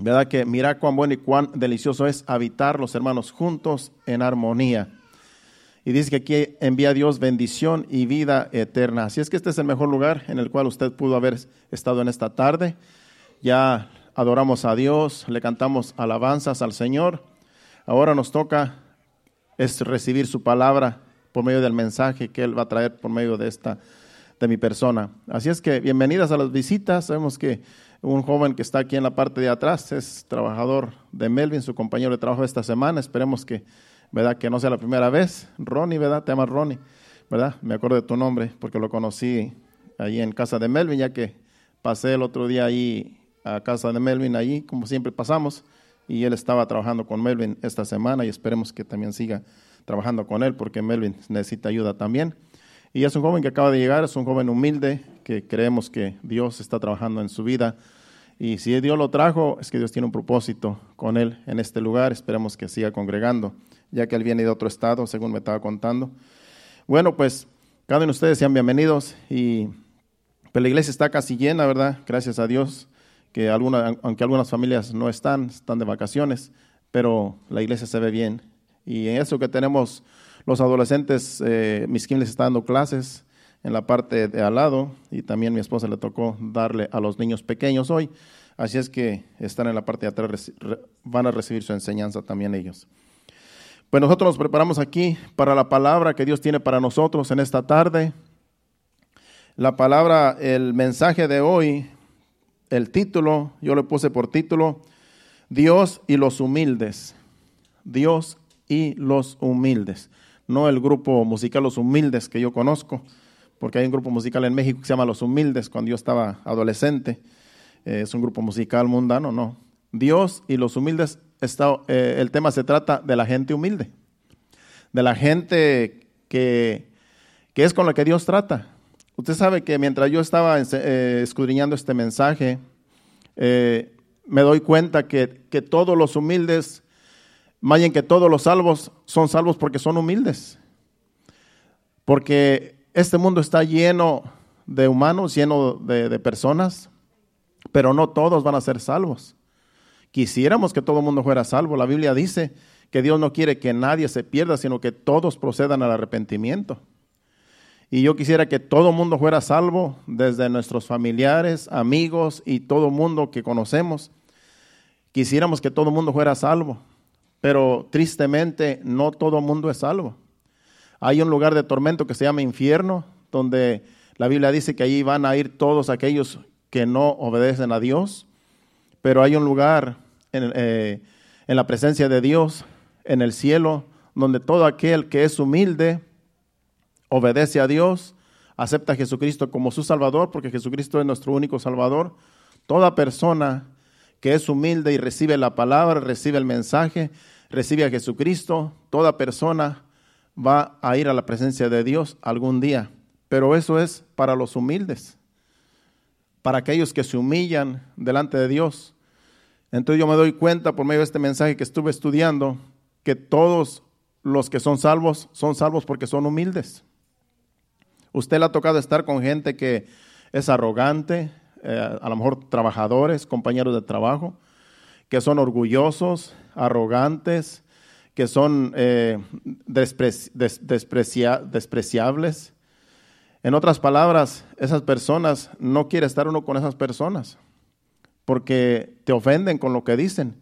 ¿Verdad que mira cuán bueno y cuán delicioso es habitar los hermanos juntos en armonía? Y dice que aquí envía a Dios bendición y vida eterna. Así es que este es el mejor lugar en el cual usted pudo haber estado en esta tarde. Ya adoramos a Dios, le cantamos alabanzas al Señor. Ahora nos toca es recibir su palabra por medio del mensaje que Él va a traer por medio de esta, de mi persona. Así es que bienvenidas a las visitas. Sabemos que un joven que está aquí en la parte de atrás es trabajador de Melvin, su compañero de trabajo esta semana. Esperemos que, ¿verdad? Que no sea la primera vez. Ronnie, ¿verdad? Te llamas Ronnie, ¿verdad? Me acuerdo de tu nombre porque lo conocí ahí en casa de Melvin, ya que pasé el otro día ahí a casa de Melvin, allí, como siempre pasamos, y él estaba trabajando con Melvin esta semana y esperemos que también siga trabajando con él porque Melvin necesita ayuda también. Y es un joven que acaba de llegar, es un joven humilde que creemos que Dios está trabajando en su vida. Y si Dios lo trajo, es que Dios tiene un propósito con él en este lugar. Esperemos que siga congregando, ya que él viene de otro estado, según me estaba contando. Bueno, pues cada uno de ustedes sean bienvenidos y pues, la iglesia está casi llena, ¿verdad? Gracias a Dios, que aunque algunas familias no están, están de vacaciones, pero la iglesia se ve bien. Y en eso que tenemos los adolescentes, eh, mis les está dando clases en la parte de al lado y también mi esposa le tocó darle a los niños pequeños hoy. Así es que están en la parte de atrás, van a recibir su enseñanza también ellos. Pues nosotros nos preparamos aquí para la palabra que Dios tiene para nosotros en esta tarde. La palabra, el mensaje de hoy, el título, yo le puse por título, Dios y los humildes. Dios y los humildes no el grupo musical Los Humildes que yo conozco, porque hay un grupo musical en México que se llama Los Humildes cuando yo estaba adolescente. Eh, es un grupo musical mundano, no. Dios y los humildes, está, eh, el tema se trata de la gente humilde, de la gente que, que, es con la que Dios trata. Usted sabe que mientras yo estaba eh, escudriñando este mensaje, me doy cuenta que, que todos los humildes más que todos los salvos son salvos porque son humildes. Porque este mundo está lleno de humanos, lleno de, personas, pero no todos van a ser salvos. Quisiéramos que todo el mundo fuera salvo. La Biblia dice que Dios no quiere que nadie se pierda, sino que todos procedan al arrepentimiento. Y yo quisiera que todo el mundo fuera salvo, desde nuestros familiares, amigos y todo mundo que conocemos. Quisiéramos que todo el mundo fuera salvo. Pero tristemente no todo el mundo es salvo. Hay un lugar de tormento que se llama infierno, donde la Biblia dice que allí van a ir todos aquellos que no obedecen a Dios. Pero hay un lugar en, eh, en la presencia de Dios, en el cielo, donde todo aquel que es humilde, obedece a Dios, acepta a Jesucristo como su Salvador, porque Jesucristo es nuestro único Salvador. Toda persona que es humilde y recibe la palabra, recibe el mensaje, recibe a Jesucristo, toda persona va a ir a la presencia de Dios algún día. Pero eso es para los humildes, para aquellos que se humillan delante de Dios. Entonces yo me doy cuenta por medio de este mensaje que estuve estudiando que todos los que son salvos son salvos porque son humildes. Usted le ha tocado estar con gente que es arrogante, eh, a lo mejor trabajadores, compañeros de trabajo, que son orgullosos, arrogantes, que son eh, despreciables. En otras palabras, esas personas, no quiere estar uno con esas personas, porque te ofenden con lo que dicen,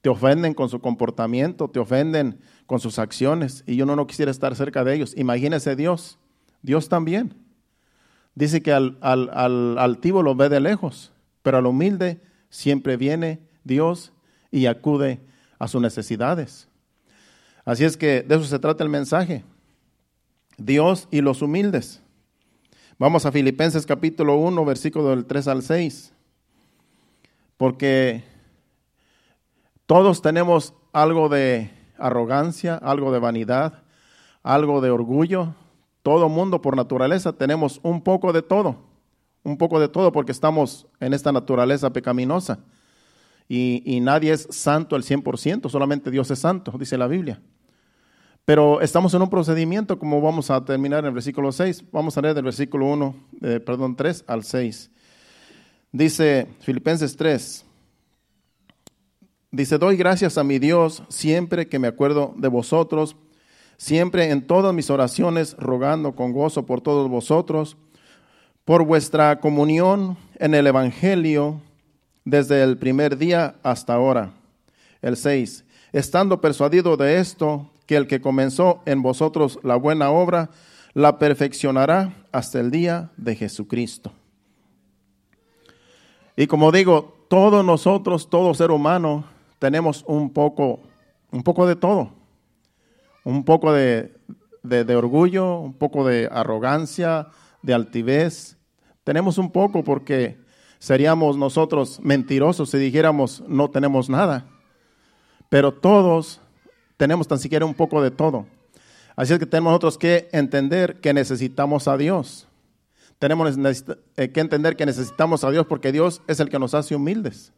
te ofenden con su comportamiento, te ofenden con sus acciones, y yo no, no quisiera estar cerca de ellos. Imagínese Dios, Dios también. Dice que al, al, altivo lo ve de lejos, pero al humilde siempre viene Dios y acude a sus necesidades. Así es que de eso se trata el mensaje. Dios y los humildes. Vamos a Filipenses capítulo 1, versículo del 3 al 6. Porque todos tenemos algo de arrogancia, algo de vanidad, algo de orgullo, todo mundo por naturaleza tenemos un poco de todo, un poco de todo porque estamos en esta naturaleza pecaminosa. Y, nadie es santo al 100%, solamente Dios es santo, dice la Biblia. Pero estamos en un procedimiento, como vamos a terminar en el versículo 6. Vamos a leer del versículo 1, eh, perdón, 3 al 6. Dice Filipenses 3, Dice, doy gracias a mi Dios siempre que me acuerdo de vosotros, siempre en todas mis oraciones, rogando con gozo por todos vosotros, por vuestra comunión en el Evangelio desde el primer día hasta ahora. El 6. Estando persuadido de esto, que el que comenzó en vosotros la buena obra, la perfeccionará hasta el día de Jesucristo. Y como digo, todos nosotros, todo ser humano, tenemos un poco, un poco de todo. Un poco de, de, orgullo, un poco de arrogancia, de altivez. Tenemos un poco porque seríamos nosotros mentirosos si dijéramos no tenemos nada. Pero todos tenemos tan siquiera un poco de todo. Así es que tenemos nosotros que entender que necesitamos a Dios. Tenemos eh, que entender que necesitamos a Dios porque Dios es el que nos hace humildes.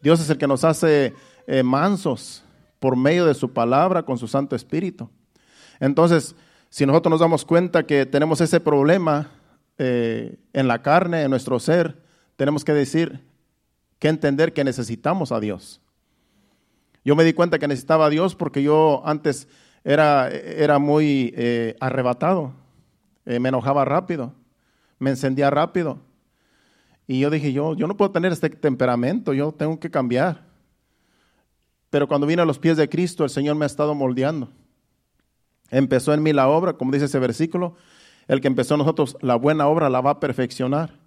Dios es el que nos hace eh, mansos por medio de su palabra con su Santo Espíritu. Entonces, si nosotros nos damos cuenta que tenemos ese problema eh, en la carne, en nuestro ser, tenemos que decir, que entender que necesitamos a Dios. Yo me di cuenta que necesitaba a Dios porque yo antes era, era muy eh, arrebatado, me enojaba rápido, me encendía rápido. Y yo dije, yo, yo no puedo tener este temperamento, yo tengo que cambiar. Pero cuando vine a los pies de Cristo, el Señor me ha estado moldeando. Empezó en mí la obra, como dice ese versículo, el que empezó nosotros la buena obra la va a perfeccionar.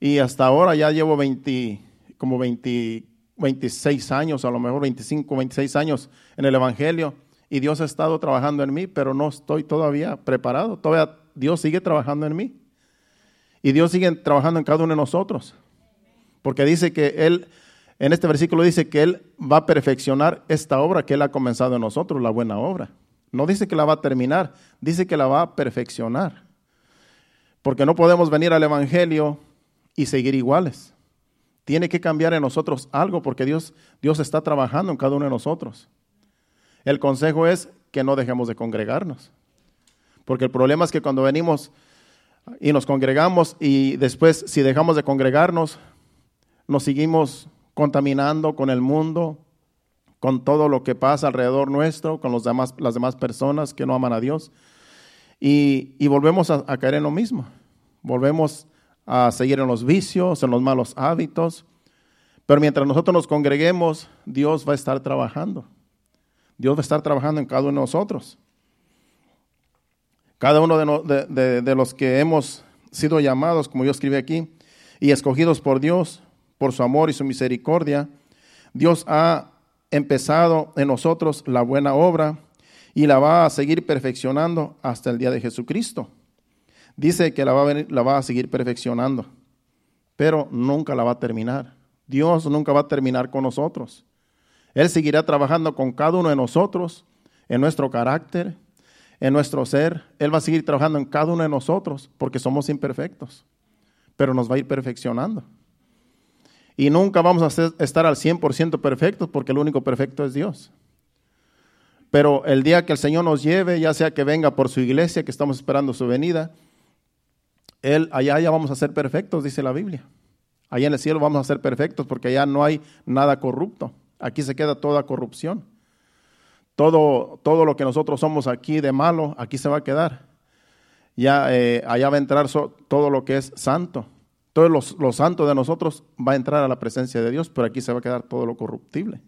Y hasta ahora ya llevo 20, como 20, 26 años, a lo mejor 25, 26 años en el Evangelio. Y Dios ha estado trabajando en mí, pero no estoy todavía preparado. Todavía Dios sigue trabajando en mí. Y Dios sigue trabajando en cada uno de nosotros. Porque dice que Él, en este versículo dice que Él va a perfeccionar esta obra que Él ha comenzado en nosotros, la buena obra. No dice que la va a terminar, dice que la va a perfeccionar. Porque no podemos venir al Evangelio y seguir iguales. Tiene que cambiar en nosotros algo porque Dios, Dios está trabajando en cada uno de nosotros. El consejo es que no dejemos de congregarnos. Porque el problema es que cuando venimos y nos congregamos y después si dejamos de congregarnos, nos seguimos contaminando con el mundo, con todo lo que pasa alrededor nuestro, con los demás, las demás personas que no aman a Dios. Y, volvemos a, a, caer en lo mismo. Volvemos a seguir en los vicios, en los malos hábitos. Pero mientras nosotros nos congreguemos, Dios va a estar trabajando. Dios va a estar trabajando en cada uno de nosotros. Cada uno de, los que hemos sido llamados, como yo escribí aquí, y escogidos por Dios, por su amor y su misericordia, Dios ha empezado en nosotros la buena obra y la va a seguir perfeccionando hasta el día de Jesucristo. Dice que la va a, la va a seguir perfeccionando, pero nunca la va a terminar. Dios nunca va a terminar con nosotros. Él seguirá trabajando con cada uno de nosotros en nuestro carácter, en nuestro ser. Él va a seguir trabajando en cada uno de nosotros porque somos imperfectos, pero nos va a ir perfeccionando. Y nunca vamos a estar al 100% perfectos porque el único perfecto es Dios. Pero el día que el Señor nos lleve, ya sea que venga por su iglesia, que estamos esperando su venida, Él, allá ya vamos a ser perfectos, dice la Biblia. Allá en el cielo vamos a ser perfectos porque allá no hay nada corrupto. Aquí se queda toda corrupción. Todo, todo lo que nosotros somos aquí de malo, aquí se va a quedar. Ya eh, allá va a entrar todo lo que es santo. Todo lo, lo santo de nosotros va a entrar a la presencia de Dios, pero aquí se va a quedar todo lo corruptible.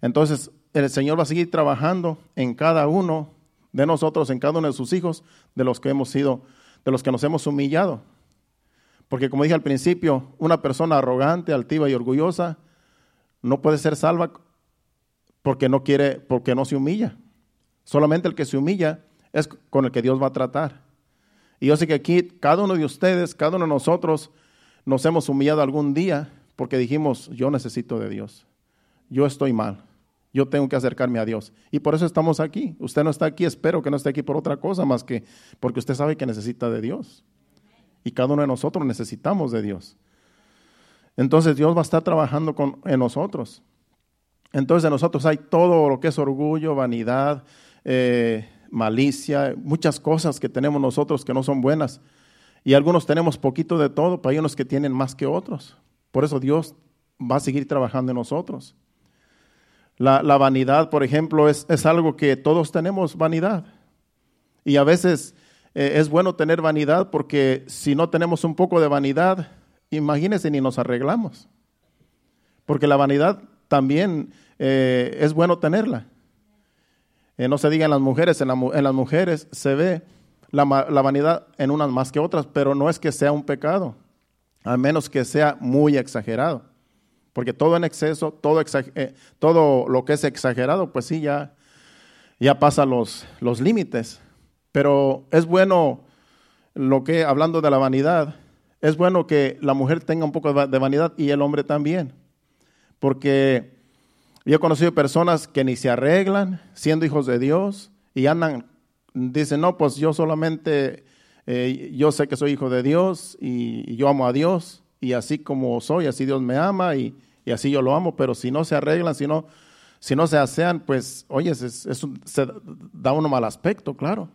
Entonces, el Señor va a seguir trabajando en cada uno de nosotros, en cada uno de sus hijos, de los que hemos sido, de los que nos hemos humillado. Porque como dije al principio, una persona arrogante, altiva y orgullosa no puede ser salva porque no quiere, porque no se humilla. Solamente el que se humilla es con el que Dios va a tratar. Y yo sé que aquí cada uno de ustedes, cada uno de nosotros, nos hemos humillado algún día porque dijimos, yo necesito de Dios. Yo estoy mal. Yo tengo que acercarme a Dios. Y por eso estamos aquí. Usted no está aquí, espero que no esté aquí por otra cosa más que porque usted sabe que necesita de Dios. Y cada uno de nosotros necesitamos de Dios. Entonces Dios va a estar trabajando con, en nosotros. Entonces en nosotros hay todo lo que es orgullo, vanidad, eh, malicia, muchas cosas que tenemos nosotros que no son buenas. Y algunos tenemos poquito de todo, pero hay unos que tienen más que otros. Por eso Dios va a seguir trabajando en nosotros. La, vanidad, por ejemplo, es, es, algo que todos tenemos vanidad. Y a veces eh, es bueno tener vanidad porque si no tenemos un poco de vanidad, imagínense ni nos arreglamos. Porque la vanidad también eh, es bueno tenerla. Eh, no se diga en las mujeres, en, las mujeres se ve la, vanidad en unas más que otras, pero no es que sea un pecado, a menos que sea muy exagerado. Porque todo en exceso, todo, eh, todo lo que es exagerado, pues sí, ya, ya pasa los, los límites. Pero es bueno lo que, hablando de la vanidad, es bueno que la mujer tenga un poco de vanidad y el hombre también. Porque yo he conocido personas que ni se arreglan siendo hijos de Dios y andan, dicen, no, pues yo solamente, eh, yo sé que soy hijo de Dios y, yo amo a Dios y así como soy, así Dios me ama y, así yo lo amo, pero si no se arreglan, si no, si no se asean, pues, oye, se da uno mal aspecto, claro,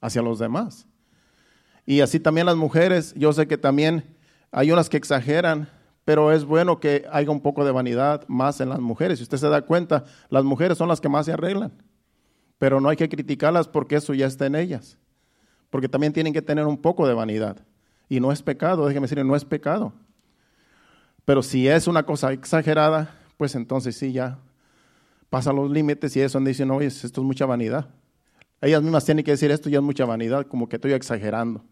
hacia los demás. Y así también las mujeres, yo sé que también hay unas que exageran pero es bueno que haya un poco de vanidad más en las mujeres. Si usted se da cuenta, las mujeres son las que más se arreglan, pero no hay que criticarlas porque eso ya está en ellas, porque también tienen que tener un poco de vanidad. Y no es pecado, déjeme decirle, no es pecado. Pero si es una cosa exagerada, pues entonces sí ya pasa los límites y eso dicen, oye, esto es mucha vanidad. Ellas mismas tienen que decir, esto ya es mucha vanidad, como que estoy exagerando.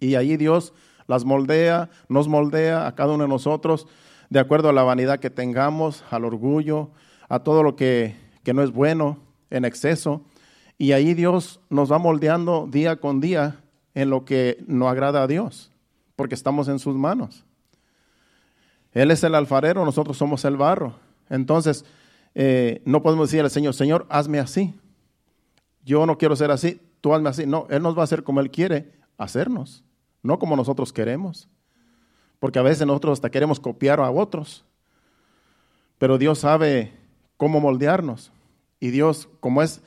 Y ahí Dios las moldea, nos moldea a cada uno de nosotros de acuerdo a la vanidad que tengamos, al orgullo, a todo lo que, no es bueno en exceso. Y ahí Dios nos va moldeando día con día en lo que no agrada a Dios, porque estamos en sus manos. Él es el alfarero, nosotros somos el barro. Entonces, eh, no podemos decir al Señor, Señor, hazme así. Yo no quiero ser así, tú hazme así. No, Él nos va a hacer como Él quiere hacernos no como nosotros queremos. Porque a veces nosotros hasta queremos copiar a otros. Pero Dios sabe cómo moldearnos. Y Dios, como es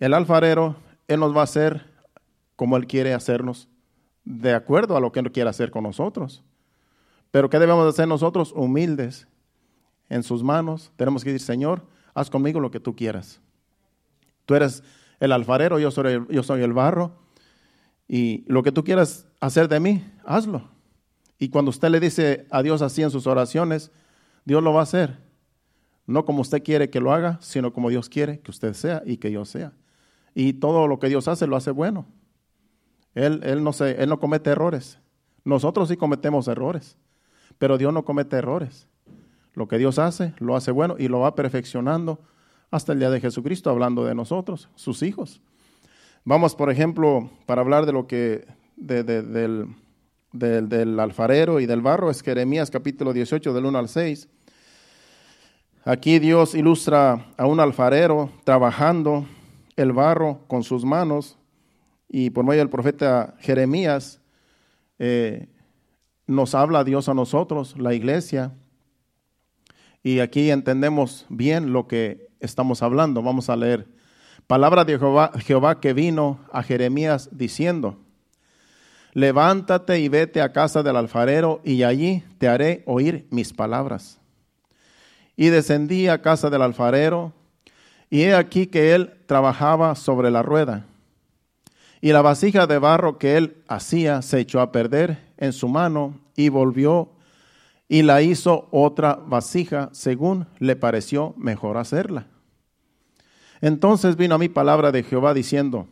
el alfarero, Él nos va a hacer como Él quiere hacernos, de acuerdo a lo que Él quiere hacer con nosotros. Pero ¿qué debemos hacer nosotros? Humildes en sus manos. Tenemos que decir, Señor, haz conmigo lo que tú quieras. Tú eres el alfarero, yo soy yo soy el barro. Y lo que tú quieras hacer de mí, hazlo. Y cuando usted le dice a Dios así en sus oraciones, Dios lo va a hacer. No como usted quiere que lo haga, sino como Dios quiere que usted sea y que yo sea. Y todo lo que Dios hace lo hace bueno. Él, él, no, se, él no comete errores. Nosotros sí cometemos errores, pero Dios no comete errores. Lo que Dios hace, lo hace bueno y lo va perfeccionando hasta el día de Jesucristo, hablando de nosotros, sus hijos. Vamos, por ejemplo, para hablar de lo que del, del, alfarero y del barro, es Jeremías capítulo 18, del 1 al 6. Aquí Dios ilustra a un alfarero trabajando el barro con sus manos y por medio del profeta Jeremías eh, nos habla Dios a nosotros, la iglesia, y aquí entendemos bien lo que estamos hablando. Vamos a leer Palabra de Jehová, Jehová que vino a Jeremías diciendo, levántate y vete a casa del alfarero y allí te haré oír mis palabras. Y descendí a casa del alfarero y he aquí que él trabajaba sobre la rueda. Y la vasija de barro que él hacía se echó a perder en su mano y volvió y la hizo otra vasija según le pareció mejor hacerla. Entonces vino a mí palabra de Jehová diciendo,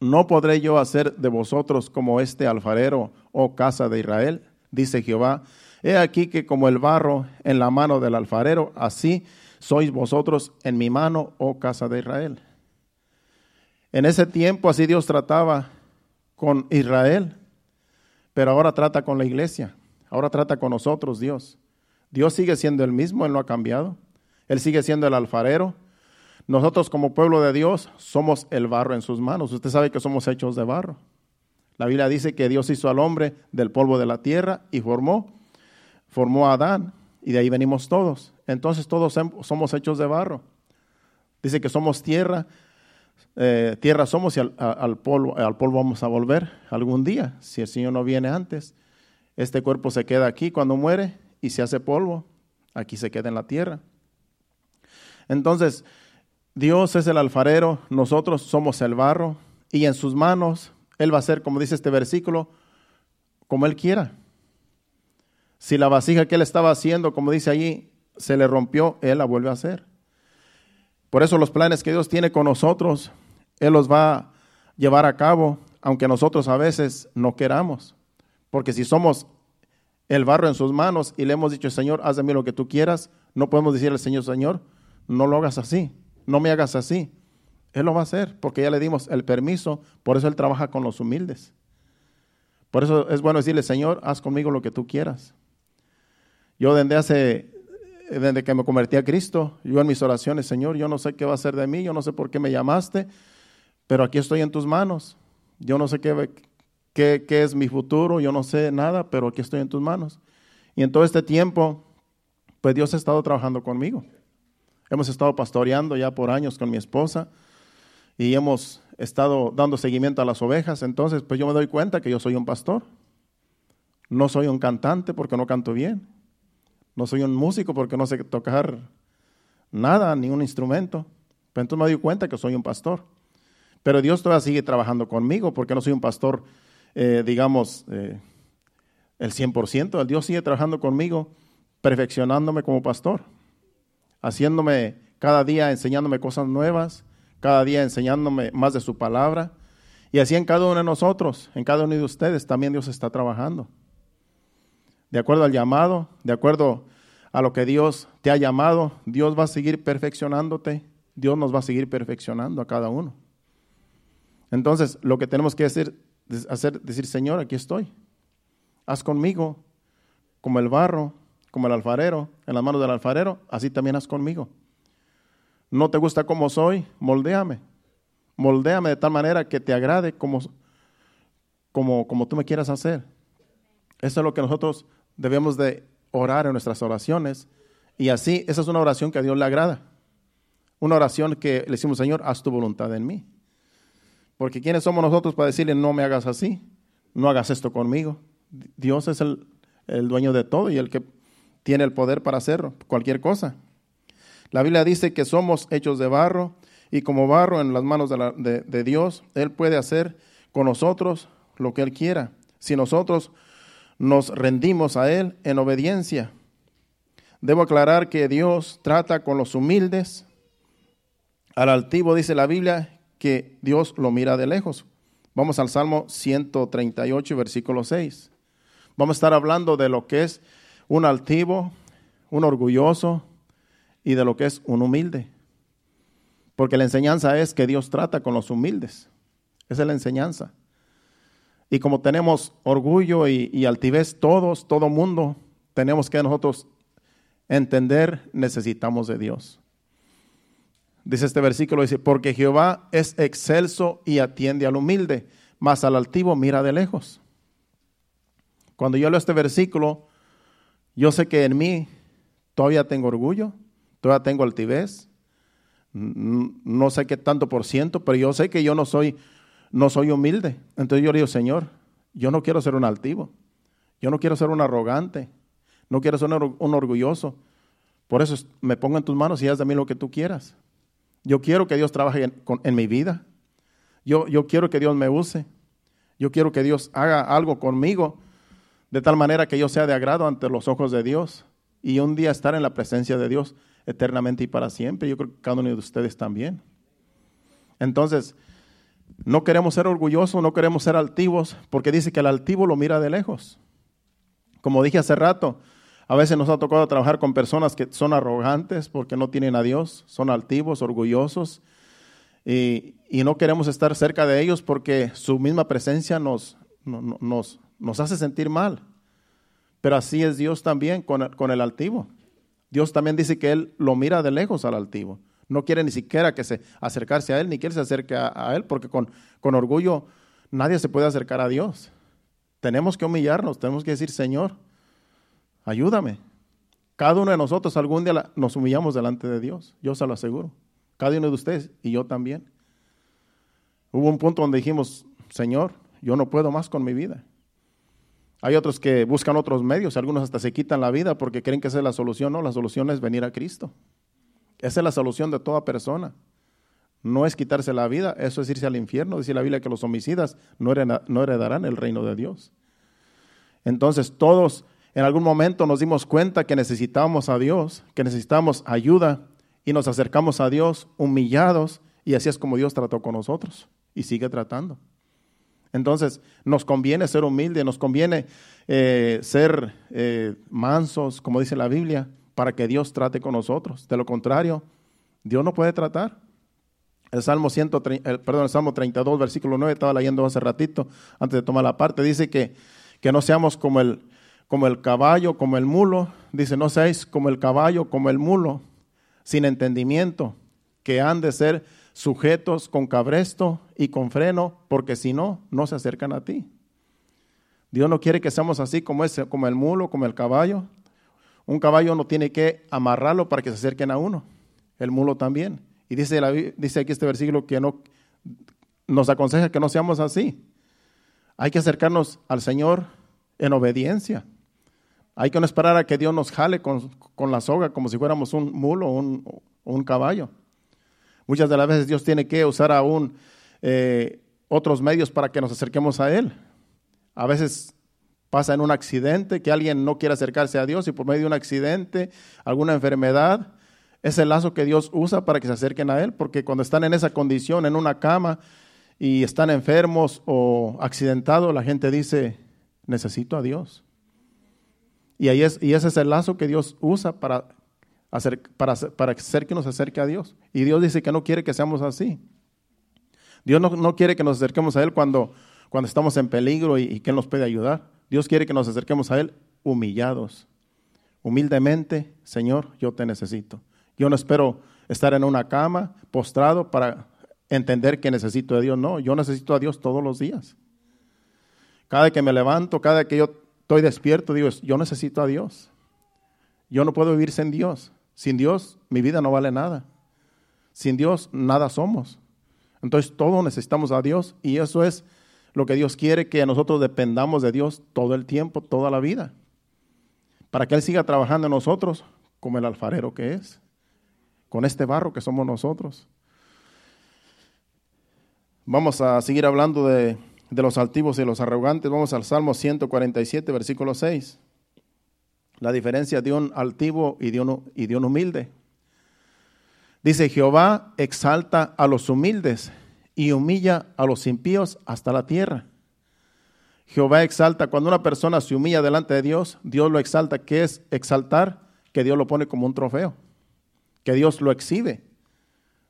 ¿no podré yo hacer de vosotros como este alfarero, oh casa de Israel? Dice Jehová, he aquí que como el barro en la mano del alfarero, así sois vosotros en mi mano, oh casa de Israel. En ese tiempo así Dios trataba con Israel, pero ahora trata con la iglesia, ahora trata con nosotros Dios. Dios sigue siendo el mismo, Él no ha cambiado. Él sigue siendo el alfarero, nosotros como pueblo de Dios somos el barro en sus manos. Usted sabe que somos hechos de barro. La Biblia dice que Dios hizo al hombre del polvo de la tierra y formó, formó a Adán y de ahí venimos todos. Entonces todos somos hechos de barro. Dice que somos tierra, eh, tierra somos y al, polvo, al polvo vamos a volver algún día, si el Señor no viene antes. Este cuerpo se queda aquí cuando muere y se hace polvo, aquí se queda en la tierra. Entonces, Dios es el alfarero, nosotros somos el barro y en sus manos Él va a hacer, como dice este versículo, como Él quiera. Si la vasija que Él estaba haciendo, como dice allí, se le rompió, Él la vuelve a hacer. Por eso los planes que Dios tiene con nosotros, Él los va a llevar a cabo, aunque nosotros a veces no queramos. Porque si somos el barro en sus manos y le hemos dicho, Señor, haz de mí lo que tú quieras, no podemos decirle Señor, Señor, no lo hagas así, no me hagas así. Él lo va a hacer porque ya le dimos el permiso, por eso Él trabaja con los humildes. Por eso es bueno decirle, Señor, haz conmigo lo que tú quieras. Yo desde hace, desde que me convertí a Cristo, yo en mis oraciones, Señor, yo no sé qué va a ser de mí, yo no sé por qué me llamaste, pero aquí estoy en tus manos. Yo no sé qué, qué, qué es mi futuro, yo no sé nada, pero aquí estoy en tus manos. Y en todo este tiempo, pues Dios ha estado trabajando conmigo. Hemos estado pastoreando ya por años con mi esposa y hemos estado dando seguimiento a las ovejas. Entonces, pues yo me doy cuenta que yo soy un pastor. No soy un cantante porque no canto bien. No soy un músico porque no sé tocar nada, ni un instrumento. Pero entonces me doy cuenta que soy un pastor. Pero Dios todavía sigue trabajando conmigo porque no soy un pastor, eh, digamos, eh, el 100%. Dios sigue trabajando conmigo, perfeccionándome como pastor, haciéndome cada día, enseñándome cosas nuevas, cada día enseñándome más de su palabra. Y así en cada uno de nosotros, en cada uno de ustedes, también Dios está trabajando. De acuerdo al llamado, de acuerdo a lo que Dios te ha llamado, Dios va a seguir perfeccionándote, Dios nos va a seguir perfeccionando a cada uno. Entonces, lo que tenemos que hacer es hacer, decir, Señor, aquí estoy. Haz conmigo como el barro, como el alfarero, en las manos del alfarero, así también haz conmigo. No te gusta como soy, moldéame. Moldéame de tal manera que te agrade como, como, como tú me quieras hacer. Eso es lo que nosotros debemos de orar en nuestras oraciones. Y así, esa es una oración que a Dios le agrada. Una oración que le decimos, Señor, haz tu voluntad en mí. Porque ¿quiénes somos nosotros para decirle, no me hagas así? No hagas esto conmigo. Dios es el, dueño de todo y el que tiene el poder para hacerlo, cualquier cosa. La Biblia dice que somos hechos de barro y como barro en las manos de, de Dios, Él puede hacer con nosotros lo que Él quiera. Si nosotros nos rendimos a Él en obediencia. Debo aclarar que Dios trata con los humildes. Al altivo dice la Biblia Dios lo mira de lejos. Vamos al Salmo 138, versículo 6. Vamos a estar hablando de lo que es un altivo, un orgulloso y de lo que es un humilde. Porque la enseñanza es que Dios trata con los humildes. Esa es la enseñanza. Y como tenemos orgullo y, y altivez todos, todo mundo, tenemos que nosotros entender, necesitamos de Dios. Dice este versículo, dice, porque Jehová es excelso y atiende al humilde, mas al altivo mira de lejos. Cuando yo leo este versículo, yo sé que en mí todavía tengo orgullo, todavía tengo altivez, no sé qué tanto por ciento, pero yo sé que yo no soy, no soy humilde. Entonces yo le digo, Señor, yo no quiero ser un altivo, yo no quiero ser un arrogante, no quiero ser un orgulloso. Por eso me pongo en tus manos y haz de mí lo que tú quieras. Yo quiero que Dios trabaje en, mi vida. Yo, yo quiero que Dios me use. Yo quiero que Dios haga algo conmigo de tal manera que yo sea de agrado ante los ojos de Dios y un día estar en la presencia de Dios eternamente y para siempre. Yo creo que cada uno de ustedes también. Entonces, no queremos ser orgullosos, no queremos ser altivos, porque dice que el altivo lo mira de lejos. Como dije hace rato, a veces nos ha tocado trabajar con personas que son arrogantes porque no tienen a Dios, son altivos, orgullosos, y, no queremos estar cerca de ellos porque su misma presencia nos, hace sentir mal. Pero así es Dios también con el, altivo. Dios también dice que Él lo mira de lejos al altivo. No quiere ni siquiera que se acercarse a Él, ni quiere se acerque a, Él, porque con orgullo nadie se puede acercar a Dios. Tenemos que humillarnos, tenemos que decir, Señor, Ayúdame. Cada uno de nosotros algún día nos humillamos delante de Dios, yo se lo aseguro. Cada uno de ustedes y yo también. Hubo un punto donde dijimos, Señor, yo no puedo más con mi vida. Hay otros que buscan otros medios, algunos hasta se quitan la vida porque creen que esa es la solución. No, la solución es venir a Cristo. Esa es la solución de toda persona. No es quitarse la vida, eso es irse al infierno. Dice la Biblia que los homicidas no heredarán el reino de Dios. Entonces todos en algún momento nos dimos cuenta que necesitábamos a Dios, que necesitábamos ayuda y nos acercamos a Dios humillados y así es como Dios trató con nosotros y sigue tratando. Entonces, nos conviene ser humildes, nos conviene eh, ser eh, mansos, como dice la Biblia, para que Dios trate con nosotros. De lo contrario, Dios no puede tratar. El Salmo, 130, perdón, el Salmo 32, versículo 9, estaba leyendo hace ratito, antes de tomar la parte, dice que, que no seamos como el, como el caballo, como el mulo. Dice, no seáis como el caballo, como el mulo, sin entendimiento, que han de ser sujetos con cabresto y con freno, porque si no, no se acercan a ti. Dios no quiere que seamos así como, ese, como el mulo, como el caballo. Un caballo no tiene que amarrarlo para que se acerquen a uno. El mulo también. Y dice, dice aquí este versículo que no, nos aconseja que no seamos así. Hay que acercarnos al Señor en obediencia. Hay que no esperar a que Dios nos jale con, la soga como si fuéramos un mulo o un, un caballo. Muchas de las veces Dios tiene que usar aún eh, otros medios para que nos acerquemos a Él. A veces pasa en un accidente que alguien no quiere acercarse a Dios y por medio de un accidente, alguna enfermedad, es el lazo que Dios usa para que se acerquen a Él, porque cuando están en esa condición, en una cama y están enfermos o accidentados, la gente dice, necesito a Dios. Y, ahí es, y ese es el lazo que Dios usa para para, para hacer que nos acerque a Dios. Y Dios dice que no quiere que seamos así. Dios no, quiere que nos acerquemos a Él cuando, cuando estamos en peligro y, que Él nos puede ayudar. Dios quiere que nos acerquemos a Él humillados. Humildemente, Señor, yo te necesito. Yo no espero estar en una cama postrado para entender que necesito a Dios. No, yo necesito a Dios todos los días. Cada que me levanto, cada que yo estoy despierto, digo, yo necesito a Dios. Yo no puedo vivir sin Dios. Sin Dios mi vida no vale nada. Sin Dios nada somos. Entonces todo necesitamos a Dios y eso es lo que Dios quiere, que nosotros dependamos de Dios todo el tiempo, toda la vida. Para que Él siga trabajando en nosotros como el alfarero que es, con este barro que somos nosotros. Vamos a seguir hablando de, de los altivos y los arrogantes. Vamos al Salmo 147, versículo 6 la diferencia de un altivo y de un, y de un humilde. Dice, Jehová exalta a los humildes y humilla a los impíos hasta la tierra. Jehová exalta, cuando una persona se humilla delante de Dios, Dios lo exalta. ¿Qué es exaltar? Que Dios lo pone como un trofeo, que Dios lo exhibe.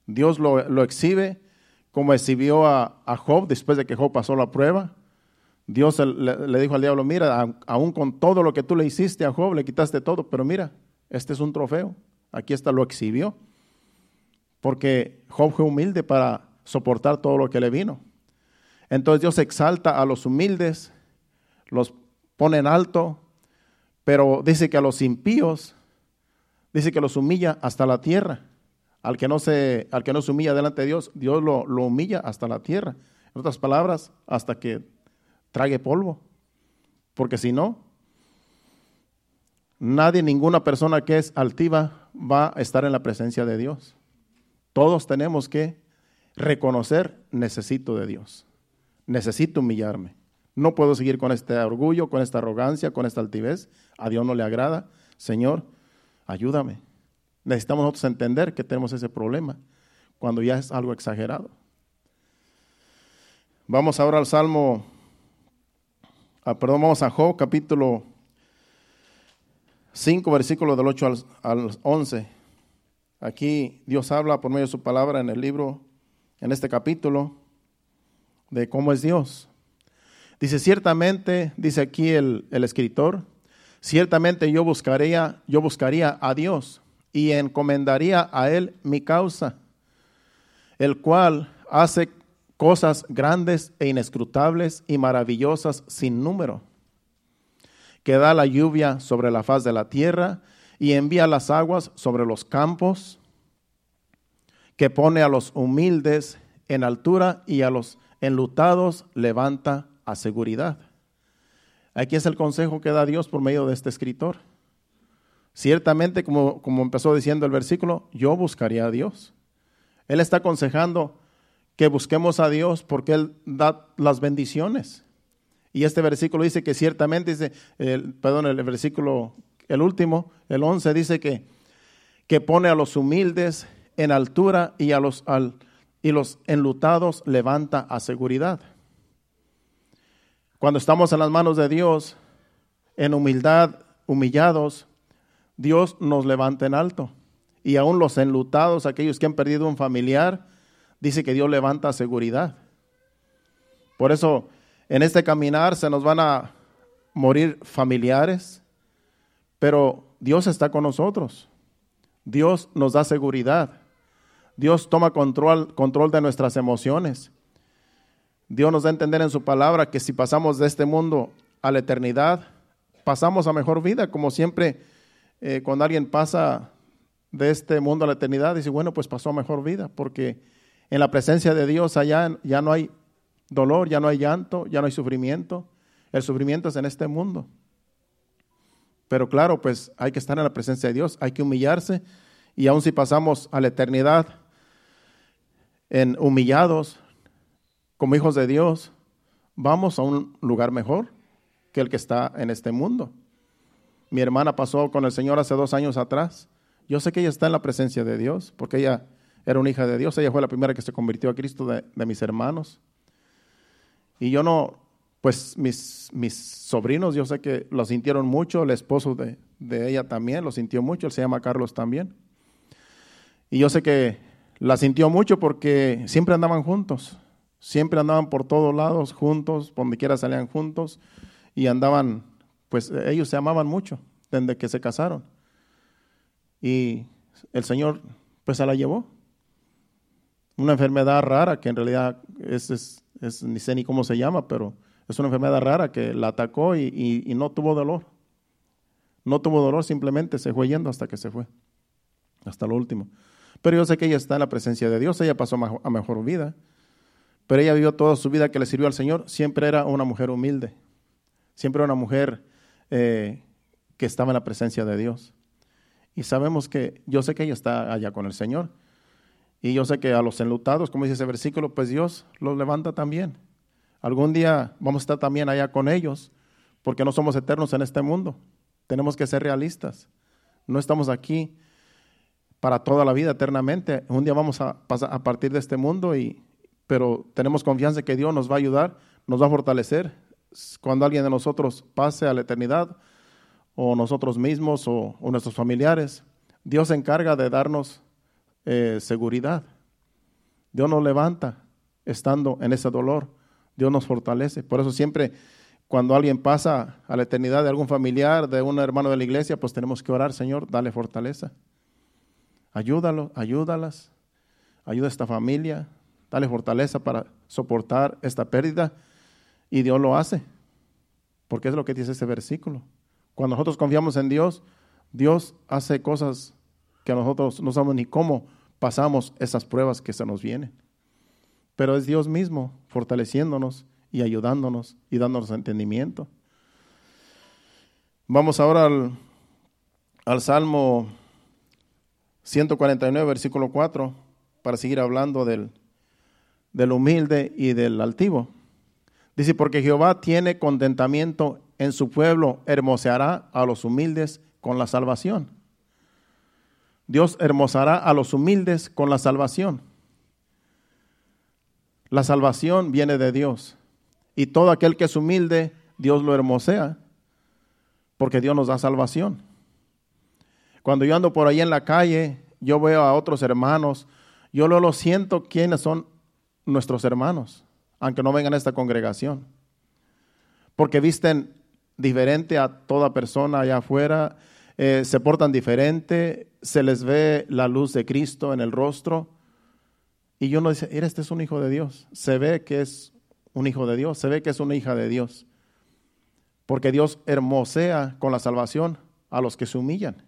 Dios lo, lo exhibe como exhibió a, a Job después de que Job pasó la prueba. Dios le, dijo al diablo, mira, aún con todo lo que tú le hiciste a Job, le quitaste todo, pero mira, este es un trofeo. Aquí está, lo exhibió. Porque Job fue humilde para soportar todo lo que le vino. Entonces Dios exalta a los humildes, los pone en alto, pero dice que a los impíos, dice que los humilla hasta la tierra. Al que no se, al que no humilla delante de Dios, Dios lo, lo humilla hasta la tierra. En otras palabras, hasta que trague polvo. Porque si no, nadie, ninguna persona que es altiva va a estar en la presencia de Dios. Todos tenemos que reconocer, necesito de Dios. Necesito humillarme. No puedo seguir con este orgullo, con esta arrogancia, con esta altivez. A Dios no le agrada. Señor, ayúdame. Necesitamos nosotros entender que tenemos ese problema cuando ya es algo exagerado. Vamos ahora al Salmo Ah, perdón, vamos a Job capítulo 5, versículo del 8 al, 11. Aquí Dios habla por medio de su palabra en el libro, en este capítulo, de cómo es Dios. Dice, ciertamente, dice aquí el, el escritor, ciertamente yo buscaría, yo buscaría a Dios y encomendaría a Él mi causa, el cual hace cosas grandes e inescrutables y maravillosas sin número, que da la lluvia sobre la faz de la tierra y envía las aguas sobre los campos, que pone a los humildes en altura y a los enlutados levanta a seguridad. Aquí es el consejo que da Dios por medio de este escritor. Ciertamente, como, como empezó diciendo el versículo, yo buscaría a Dios. Él está aconsejando que busquemos a Dios porque Él da las bendiciones. Y este versículo dice que ciertamente, dice, el, perdón, el versículo, el último, el 11, dice que, que pone a los humildes en altura y a los, al, y los enlutados levanta a seguridad. Cuando estamos en las manos de Dios, en humildad, humillados, Dios nos levanta en alto. Y aún los enlutados, aquellos que han perdido un familiar, dice que Dios levanta seguridad. Por eso, en este caminar se nos van a morir familiares, pero Dios está con nosotros. Dios nos da seguridad. Dios toma control, control de nuestras emociones. Dios nos da a entender en su palabra que si pasamos de este mundo a la eternidad, pasamos a mejor vida, como siempre eh, cuando alguien pasa de este mundo a la eternidad, dice, bueno, pues pasó a mejor vida, porque en la presencia de Dios allá ya no hay dolor, ya no hay llanto, ya no hay sufrimiento. El sufrimiento es en este mundo. Pero claro, pues hay que estar en la presencia de Dios, hay que humillarse y aun si pasamos a la eternidad en humillados como hijos de Dios, vamos a un lugar mejor que el que está en este mundo. Mi hermana pasó con el Señor hace dos años atrás. Yo sé que ella está en la presencia de Dios, porque ella era una hija de Dios. Ella fue la primera que se convirtió a Cristo de, mis hermanos. Y yo no, pues mis, mis, sobrinos, yo sé que lo sintieron mucho, el esposo de, de, ella también lo sintió mucho, él se llama Carlos también. Y yo sé que la sintió mucho porque siempre andaban juntos, siempre andaban por todos lados juntos, donde quiera salían juntos y andaban, pues ellos se amaban mucho desde que se casaron. Y el Señor pues se la llevó una enfermedad rara que en realidad es, es, ni sé ni cómo se llama, pero es una enfermedad rara que la atacó y, y, no tuvo dolor. No tuvo dolor, simplemente se fue yendo hasta que se fue, hasta lo último. Pero yo sé que ella está en la presencia de Dios, ella pasó a mejor vida, pero ella vivió toda su vida que le sirvió al Señor, siempre era una mujer humilde, siempre era una mujer eh, que estaba en la presencia de Dios. Y sabemos que, yo sé que ella está allá con el Señor, y yo sé que a los enlutados, como dice ese versículo, pues Dios los levanta también. Algún día vamos a estar también allá con ellos, porque no somos eternos en este mundo. Tenemos que ser realistas. No estamos aquí para toda la vida eternamente. Un día vamos a pasar a partir de este mundo y pero tenemos confianza que Dios nos va a ayudar, nos va a fortalecer cuando alguien de nosotros pase a la eternidad o nosotros mismos o, nuestros familiares. Dios se encarga de darnos eh, seguridad. Dios nos levanta estando en ese dolor. Dios nos fortalece. Por eso siempre cuando alguien pasa a la eternidad de algún familiar, de un hermano de la iglesia, pues tenemos que orar, Señor, dale fortaleza. Ayúdalo, ayúdalas. Ayuda a esta familia. Dale fortaleza para soportar esta pérdida. Y Dios lo hace. Porque es lo que dice este versículo. Cuando nosotros confiamos en Dios, Dios hace cosas que nosotros no sabemos ni cómo pasamos esas pruebas que se nos vienen. Pero es Dios mismo fortaleciéndonos y ayudándonos y dándonos entendimiento. Vamos ahora al, al Salmo 149, versículo 4, para seguir hablando del, del humilde y del altivo. Dice, porque Jehová tiene contentamiento en su pueblo, hermoseará a los humildes con la salvación. Dios hermosará a los humildes con la salvación. La salvación viene de Dios. Y todo aquel que es humilde, Dios lo hermosea, porque Dios nos da salvación. Cuando yo ando por ahí en la calle, yo veo a otros hermanos, yo lo, lo siento quiénes son nuestros hermanos, aunque no vengan a esta congregación. Porque visten diferente a toda persona allá afuera, eh, se portan diferente, se les ve la luz de Cristo en el rostro. Y yo no dice, mira, este es un hijo de Dios. Se ve que es un hijo de Dios, se ve que es una hija de Dios. Porque Dios hermosea con la salvación a los que se humillan.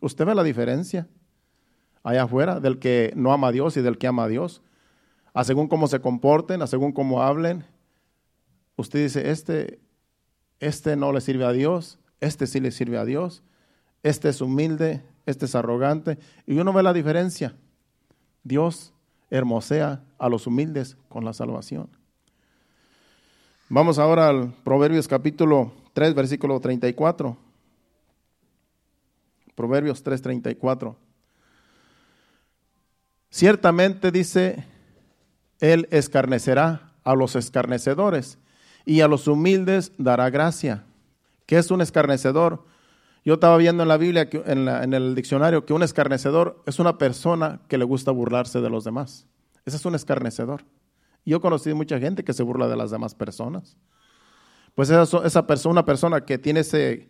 ¿Usted ve la diferencia allá afuera del que no ama a Dios y del que ama a Dios? A según cómo se comporten, a según cómo hablen. Usted dice, este, este no le sirve a Dios, este sí le sirve a Dios este es humilde, este es arrogante, y uno ve la diferencia. Dios hermosea a los humildes con la salvación. Vamos ahora al Proverbios capítulo 3, versículo 34. Proverbios 3, 34. Ciertamente dice, Él escarnecerá a los escarnecedores y a los humildes dará gracia. ¿Qué es un escarnecedor? Yo estaba viendo en la Biblia, en, en, el diccionario, que un escarnecedor es una persona que le gusta burlarse de los demás. Ese es un escarnecedor. Yo conocí mucha gente que se burla de las demás personas. Pues esa, persona, una persona que tiene ese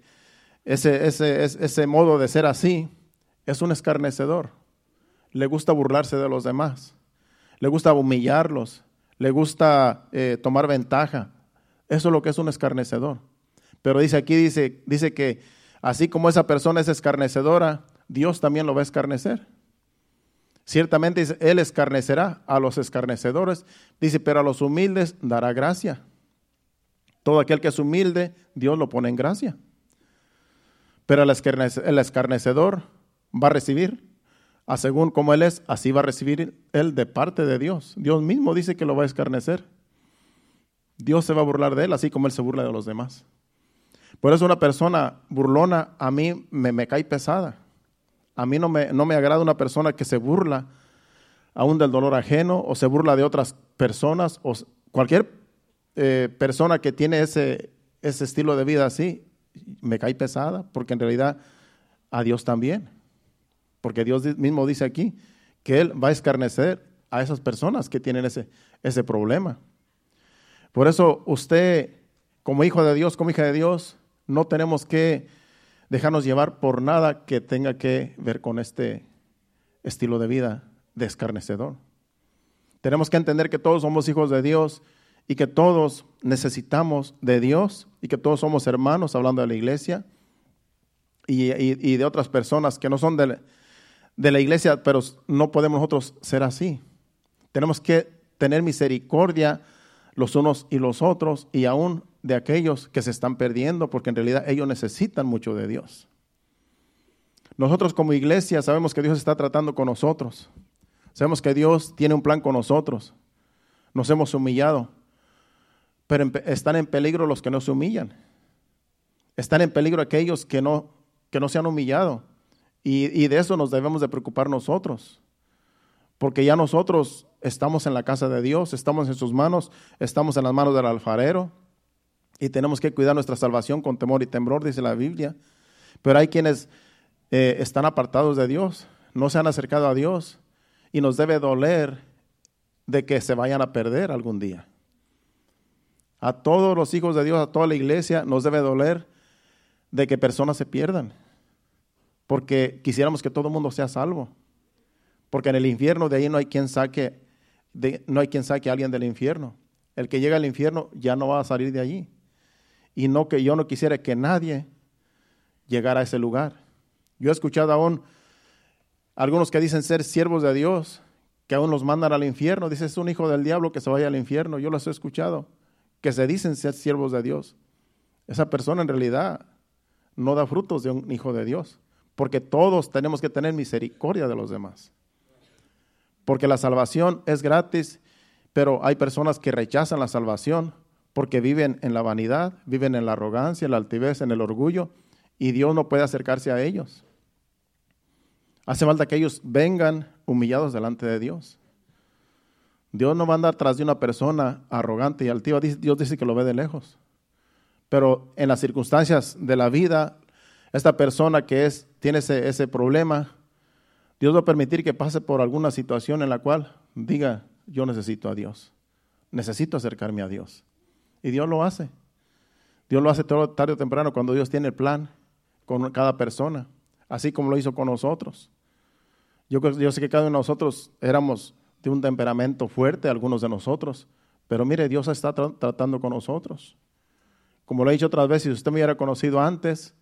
modo de ser así, es un escarnecedor. Le gusta burlarse de los demás. Le gusta humillarlos. Le gusta eh, tomar ventaja. Eso es lo que es un escarnecedor. Pero dice aquí, dice, dice que así como esa persona es escarnecedora, Dios también lo va a escarnecer. Ciertamente Él escarnecerá a los escarnecedores, dice, pero a los humildes dará gracia. Todo aquel que es humilde, Dios lo pone en gracia. Pero el, escarnecedor va a recibir, a según como Él es, así va a recibir Él de parte de Dios. Dios mismo dice que lo va a escarnecer. Dios se va a burlar de Él, así como Él se burla de los demás. Por eso una persona burlona a mí me, cae pesada. A mí no me, no me agrada una persona que se burla aún del dolor ajeno o se burla de otras personas o cualquier eh, persona que tiene ese, ese estilo de vida así, me cae pesada porque en realidad a Dios también. Porque Dios mismo dice aquí que Él va a escarnecer a esas personas que tienen ese, ese problema. Por eso usted, como hijo de Dios, como hija de Dios, no tenemos que dejarnos llevar por nada que tenga que ver con este estilo de vida de escarnecedor. Tenemos que entender que todos somos hijos de Dios y que todos necesitamos de Dios y que todos somos hermanos, hablando de la iglesia y, de otras personas que no son de, de la iglesia, pero no podemos nosotros ser así. Tenemos que tener misericordia los unos y los otros y aún de aquellos que se están perdiendo, porque en realidad ellos necesitan mucho de Dios. Nosotros como iglesia sabemos que Dios está tratando con nosotros. Sabemos que Dios tiene un plan con nosotros. Nos hemos humillado, pero están en peligro los que no se humillan. Están en peligro aquellos que no, que no se han humillado. Y, de eso nos debemos de preocupar nosotros. Porque ya nosotros estamos en la casa de Dios, estamos en sus manos, estamos en las manos del alfarero y tenemos que cuidar nuestra salvación con temor y temblor, dice la Biblia. Pero hay quienes eh, están apartados de Dios, no se han acercado a Dios y nos debe doler de que se vayan a perder algún día. A todos los hijos de Dios, a toda la iglesia, nos debe doler de que personas se pierdan, porque quisiéramos que todo el mundo sea salvo, porque en el infierno de ahí no hay quien saque, no hay quien saque a alguien del infierno. El que llega al infierno ya no va a salir de allí y no que yo no quisiera que nadie llegara a ese lugar. Yo he escuchado aún algunos que dicen ser siervos de Dios, que aún los mandan al infierno. Dice, es un hijo del diablo que se vaya al infierno. Yo los he escuchado, que se dicen ser siervos de Dios. Esa persona en realidad no da frutos de un hijo de Dios, porque todos tenemos que tener misericordia de los demás. Porque la salvación es gratis, pero hay personas que rechazan la salvación porque viven en la vanidad, viven en la arrogancia, en la altivez, en el orgullo, y Dios no puede acercarse a ellos. Hace falta que ellos vengan humillados delante de Dios. Dios no va a andar tras de una persona arrogante y altiva, Dios dice que lo ve de lejos. Pero en las circunstancias de la vida, esta persona que es, tiene ese, ese problema, Dios va a permitir que pase por alguna situación en la cual diga, yo necesito a Dios, necesito acercarme a Dios. Y Dios lo hace. Dios lo hace todo tarde o temprano cuando Dios tiene el plan con cada persona, así como lo hizo con nosotros. Yo, yo sé que cada uno de nosotros éramos de un temperamento fuerte, algunos de nosotros, pero mire, Dios está tratando con nosotros. Como lo he dicho otras veces, si usted me hubiera conocido antes,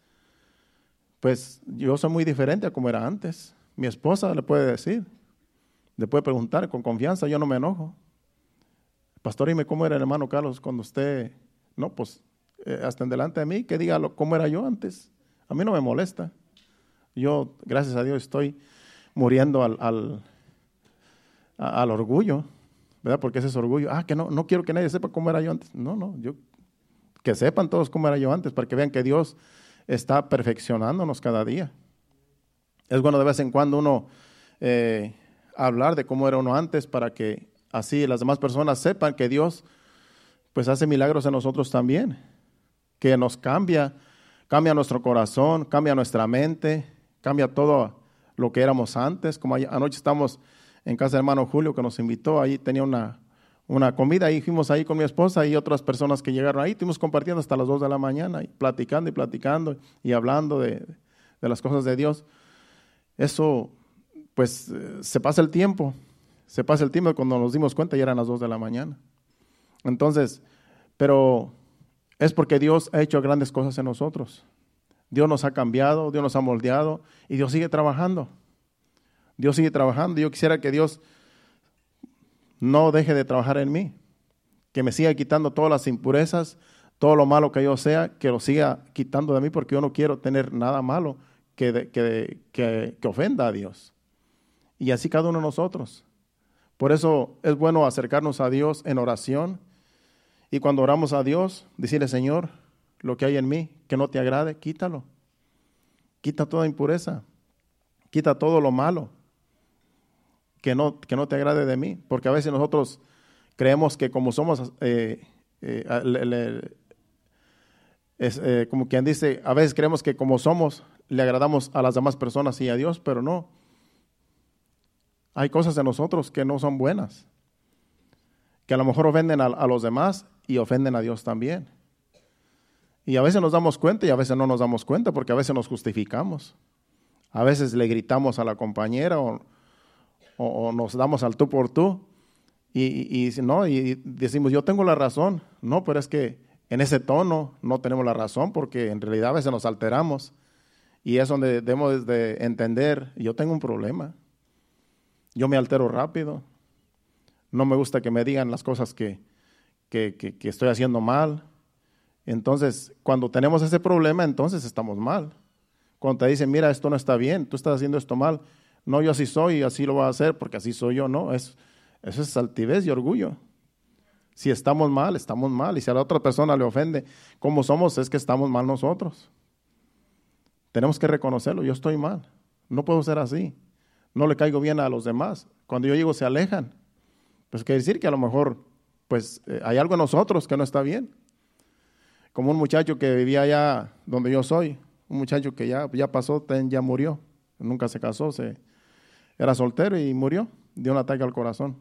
pues yo soy muy diferente a como era antes. Mi esposa le puede decir, le puede preguntar con confianza, yo no me enojo. Pastor, dime cómo era el hermano Carlos cuando usted, no, pues eh, hasta en delante de mí, que diga cómo era yo antes. A mí no me molesta. Yo, gracias a Dios, estoy muriendo al, al, al orgullo, ¿verdad? Porque ese es orgullo. Ah, que no, no quiero que nadie sepa cómo era yo antes. No, no, yo, que sepan todos cómo era yo antes, para que vean que Dios está perfeccionándonos cada día. Es bueno de vez en cuando uno eh, hablar de cómo era uno antes para que así las demás personas sepan que Dios pues hace milagros en nosotros también, que nos cambia, cambia nuestro corazón, cambia nuestra mente, cambia todo lo que éramos antes. Como anoche estamos en casa del hermano Julio que nos invitó, ahí tenía una, una comida, y fuimos ahí con mi esposa y otras personas que llegaron ahí, estuvimos compartiendo hasta las 2 de la mañana, y platicando y platicando y hablando de, de las cosas de Dios. Eso, pues, eh, se pasa el tiempo, se pasa el tiempo cuando nos dimos cuenta ya eran las 2 de la mañana. Entonces, pero es porque Dios ha hecho grandes cosas en nosotros. Dios nos ha cambiado, Dios nos ha moldeado y Dios sigue trabajando. Dios sigue trabajando. Yo quisiera que Dios no deje de trabajar en mí, que me siga quitando todas las impurezas, todo lo malo que yo sea, que lo siga quitando de mí porque yo no quiero tener nada malo que, que, que, ofenda a Dios. Y así cada uno de nosotros. Por eso es bueno acercarnos a Dios en oración y cuando oramos a Dios, decirle, Señor, lo que hay en mí que no te agrade, quítalo. Quita toda impureza. Quita todo lo malo que no, que no te agrade de mí. Porque a veces nosotros creemos que como somos, eh, eh, eh, como quien dice, a veces creemos que como somos, le agradamos a las demás personas y a Dios, pero no. Hay cosas en nosotros que no son buenas, que a lo mejor ofenden a los demás y ofenden a Dios también. Y a veces nos damos cuenta y a veces no nos damos cuenta porque a veces nos justificamos. A veces le gritamos a la compañera o, nos damos al tú por tú y, y, ¿no? y decimos, yo tengo la razón. No, pero es que en ese tono no tenemos la razón porque en realidad a veces nos alteramos. Y es donde debemos de entender, yo tengo un problema. Yo me altero rápido. No me gusta que me digan las cosas que, que, estoy haciendo mal. Entonces, cuando tenemos ese problema, entonces estamos mal. Cuando te dicen, mira, esto no está bien, tú estás haciendo esto mal. No, yo así soy y así lo voy a hacer porque así soy yo. No, es, eso es altivez y orgullo. Si estamos mal, estamos mal. Y si a la otra persona le ofende, como somos, es que estamos mal nosotros. Tenemos que reconocerlo. Yo estoy mal. No puedo ser así. No le caigo bien a los demás. Cuando yo llego, se alejan. Pues quiere decir que a lo mejor pues eh, hay algo en nosotros que no está bien. Como un muchacho que vivía allá donde yo soy, un muchacho que ya, ya pasó, ya murió, nunca se casó, se, era soltero y murió de un ataque al corazón.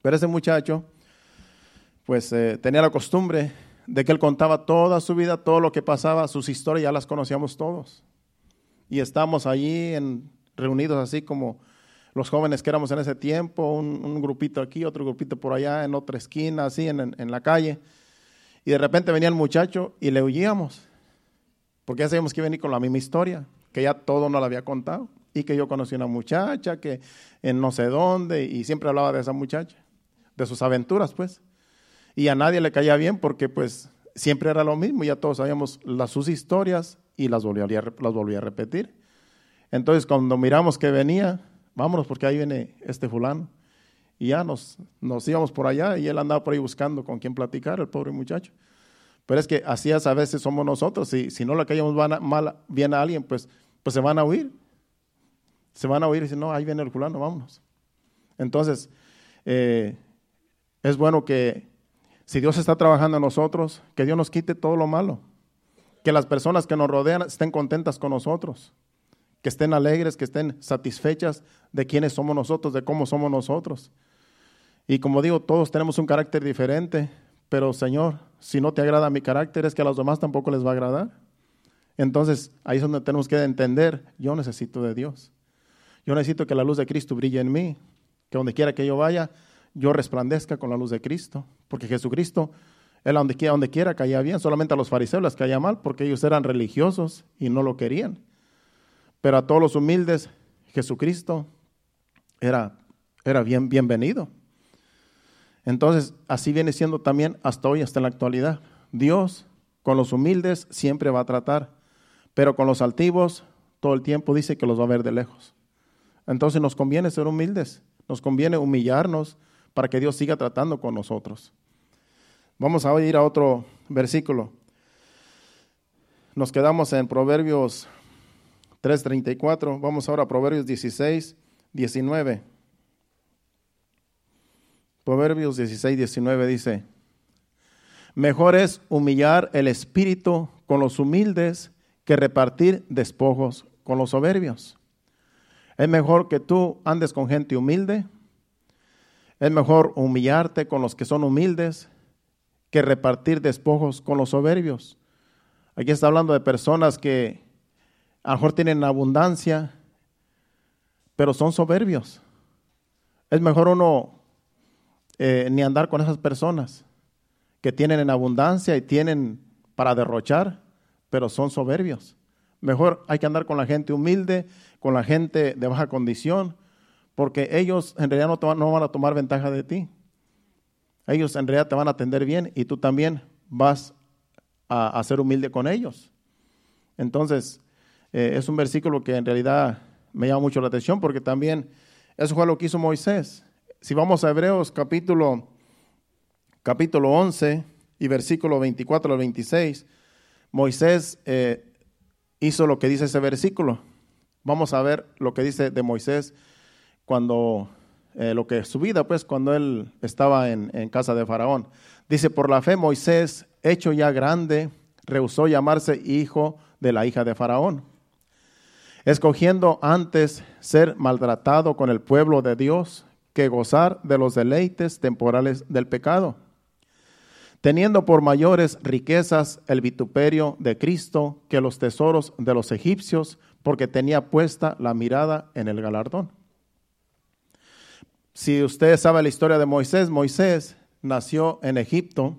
Pero ese muchacho, pues eh, tenía la costumbre de que él contaba toda su vida, todo lo que pasaba, sus historias ya las conocíamos todos. Y estamos allí reunidos así como los jóvenes que éramos en ese tiempo, un, grupito aquí, otro grupito por allá, en otra esquina, así en, la calle. Y de repente venía el muchacho y le huíamos, porque ya sabíamos que iba a venir con la misma historia, que ya todo nos la había contado, y que yo conocí una muchacha que en no sé dónde, y siempre hablaba de esa muchacha, de sus aventuras, pues. Y a nadie le caía bien porque, pues, siempre era lo mismo, ya todos sabíamos las, sus historias y las volvía, las volvía a repetir. Entonces, cuando miramos que venía, vámonos porque ahí viene este fulano. Y ya nos, nos íbamos por allá y él andaba por ahí buscando con quién platicar, el pobre muchacho. Pero es que así es a veces somos nosotros. Si, si no le caemos mal, bien a alguien, pues, pues se van a huir. Se van a huir y dicen, no, ahí viene el fulano, vámonos. Entonces, eh, es bueno que si Dios está trabajando en nosotros, que Dios nos quite todo lo malo. Que las personas que nos rodean estén contentas con nosotros que estén alegres, que estén satisfechas de quiénes somos nosotros, de cómo somos nosotros. Y como digo, todos tenemos un carácter diferente, pero Señor, si no te agrada mi carácter, es que a los demás tampoco les va a agradar. Entonces, ahí es donde tenemos que entender, yo necesito de Dios. Yo necesito que la luz de Cristo brille en mí, que donde quiera que yo vaya, yo resplandezca con la luz de Cristo, porque Jesucristo, Él donde quiera, donde quiera caía bien, solamente a los fariseos les caía mal, porque ellos eran religiosos y no lo querían. Pero a todos los humildes, Jesucristo era, era bien, bienvenido. Entonces, así viene siendo también hasta hoy, hasta en la actualidad. Dios con los humildes siempre va a tratar, pero con los altivos todo el tiempo, dice que los va a ver de lejos. Entonces nos conviene ser humildes, nos conviene humillarnos para que Dios siga tratando con nosotros. Vamos a ir a otro versículo. Nos quedamos en Proverbios 3.34. Vamos ahora a Proverbios 16, 19. Proverbios 16, 19 dice, mejor es humillar el espíritu con los humildes que repartir despojos con los soberbios. Es mejor que tú andes con gente humilde. Es mejor humillarte con los que son humildes que repartir despojos con los soberbios. Aquí está hablando de personas que a lo mejor tienen abundancia, pero son soberbios. Es mejor uno eh, ni andar con esas personas que tienen en abundancia y tienen para derrochar, pero son soberbios. Mejor hay que andar con la gente humilde, con la gente de baja condición, porque ellos en realidad no, no van a tomar ventaja de ti. Ellos en realidad te van a atender bien y tú también vas a, ser humilde con ellos. Entonces, eh, es un versículo que en realidad me llama mucho la atención porque también eso fue lo que hizo Moisés. Si vamos a Hebreos capítulo, capítulo 11 y versículo 24 al 26, Moisés eh, hizo lo que dice ese versículo. Vamos a ver lo que dice de Moisés cuando, eh, lo que su vida, pues, cuando él estaba en, en casa de Faraón. Dice, por la fe Moisés, hecho ya grande, rehusó llamarse hijo de la hija de Faraón, escogiendo antes ser maltratado con el pueblo de Dios que gozar de los deleites temporales del pecado, teniendo por mayores riquezas el vituperio de Cristo que los tesoros de los egipcios, porque tenía puesta la mirada en el galardón. Si usted sabe la historia de Moisés, Moisés nació en Egipto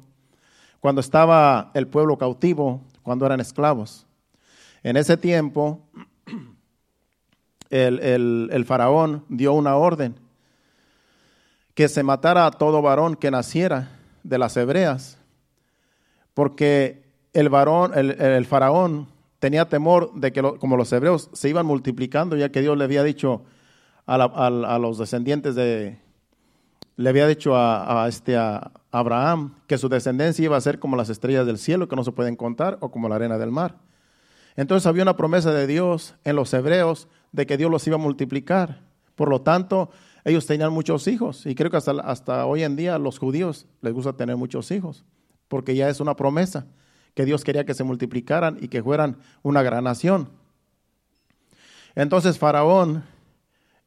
cuando estaba el pueblo cautivo, cuando eran esclavos. En ese tiempo, el, faraón dio una orden que se matara a todo varón que naciera de las hebreas, porque el varón, el, faraón tenía temor de que como los hebreos se iban multiplicando, ya que Dios le había dicho a los descendientes de, le había dicho a, este, a Abraham que su descendencia iba a ser como las estrellas del cielo que no se pueden contar o como la arena del mar. Entonces había una promesa de Dios en los hebreos de que Dios los iba a multiplicar. Por lo tanto, ellos tenían muchos hijos y creo que hasta, hasta hoy en día a los judíos les gusta tener muchos hijos, porque ya es una promesa que Dios quería que se multiplicaran y que fueran una gran nación. Entonces Faraón,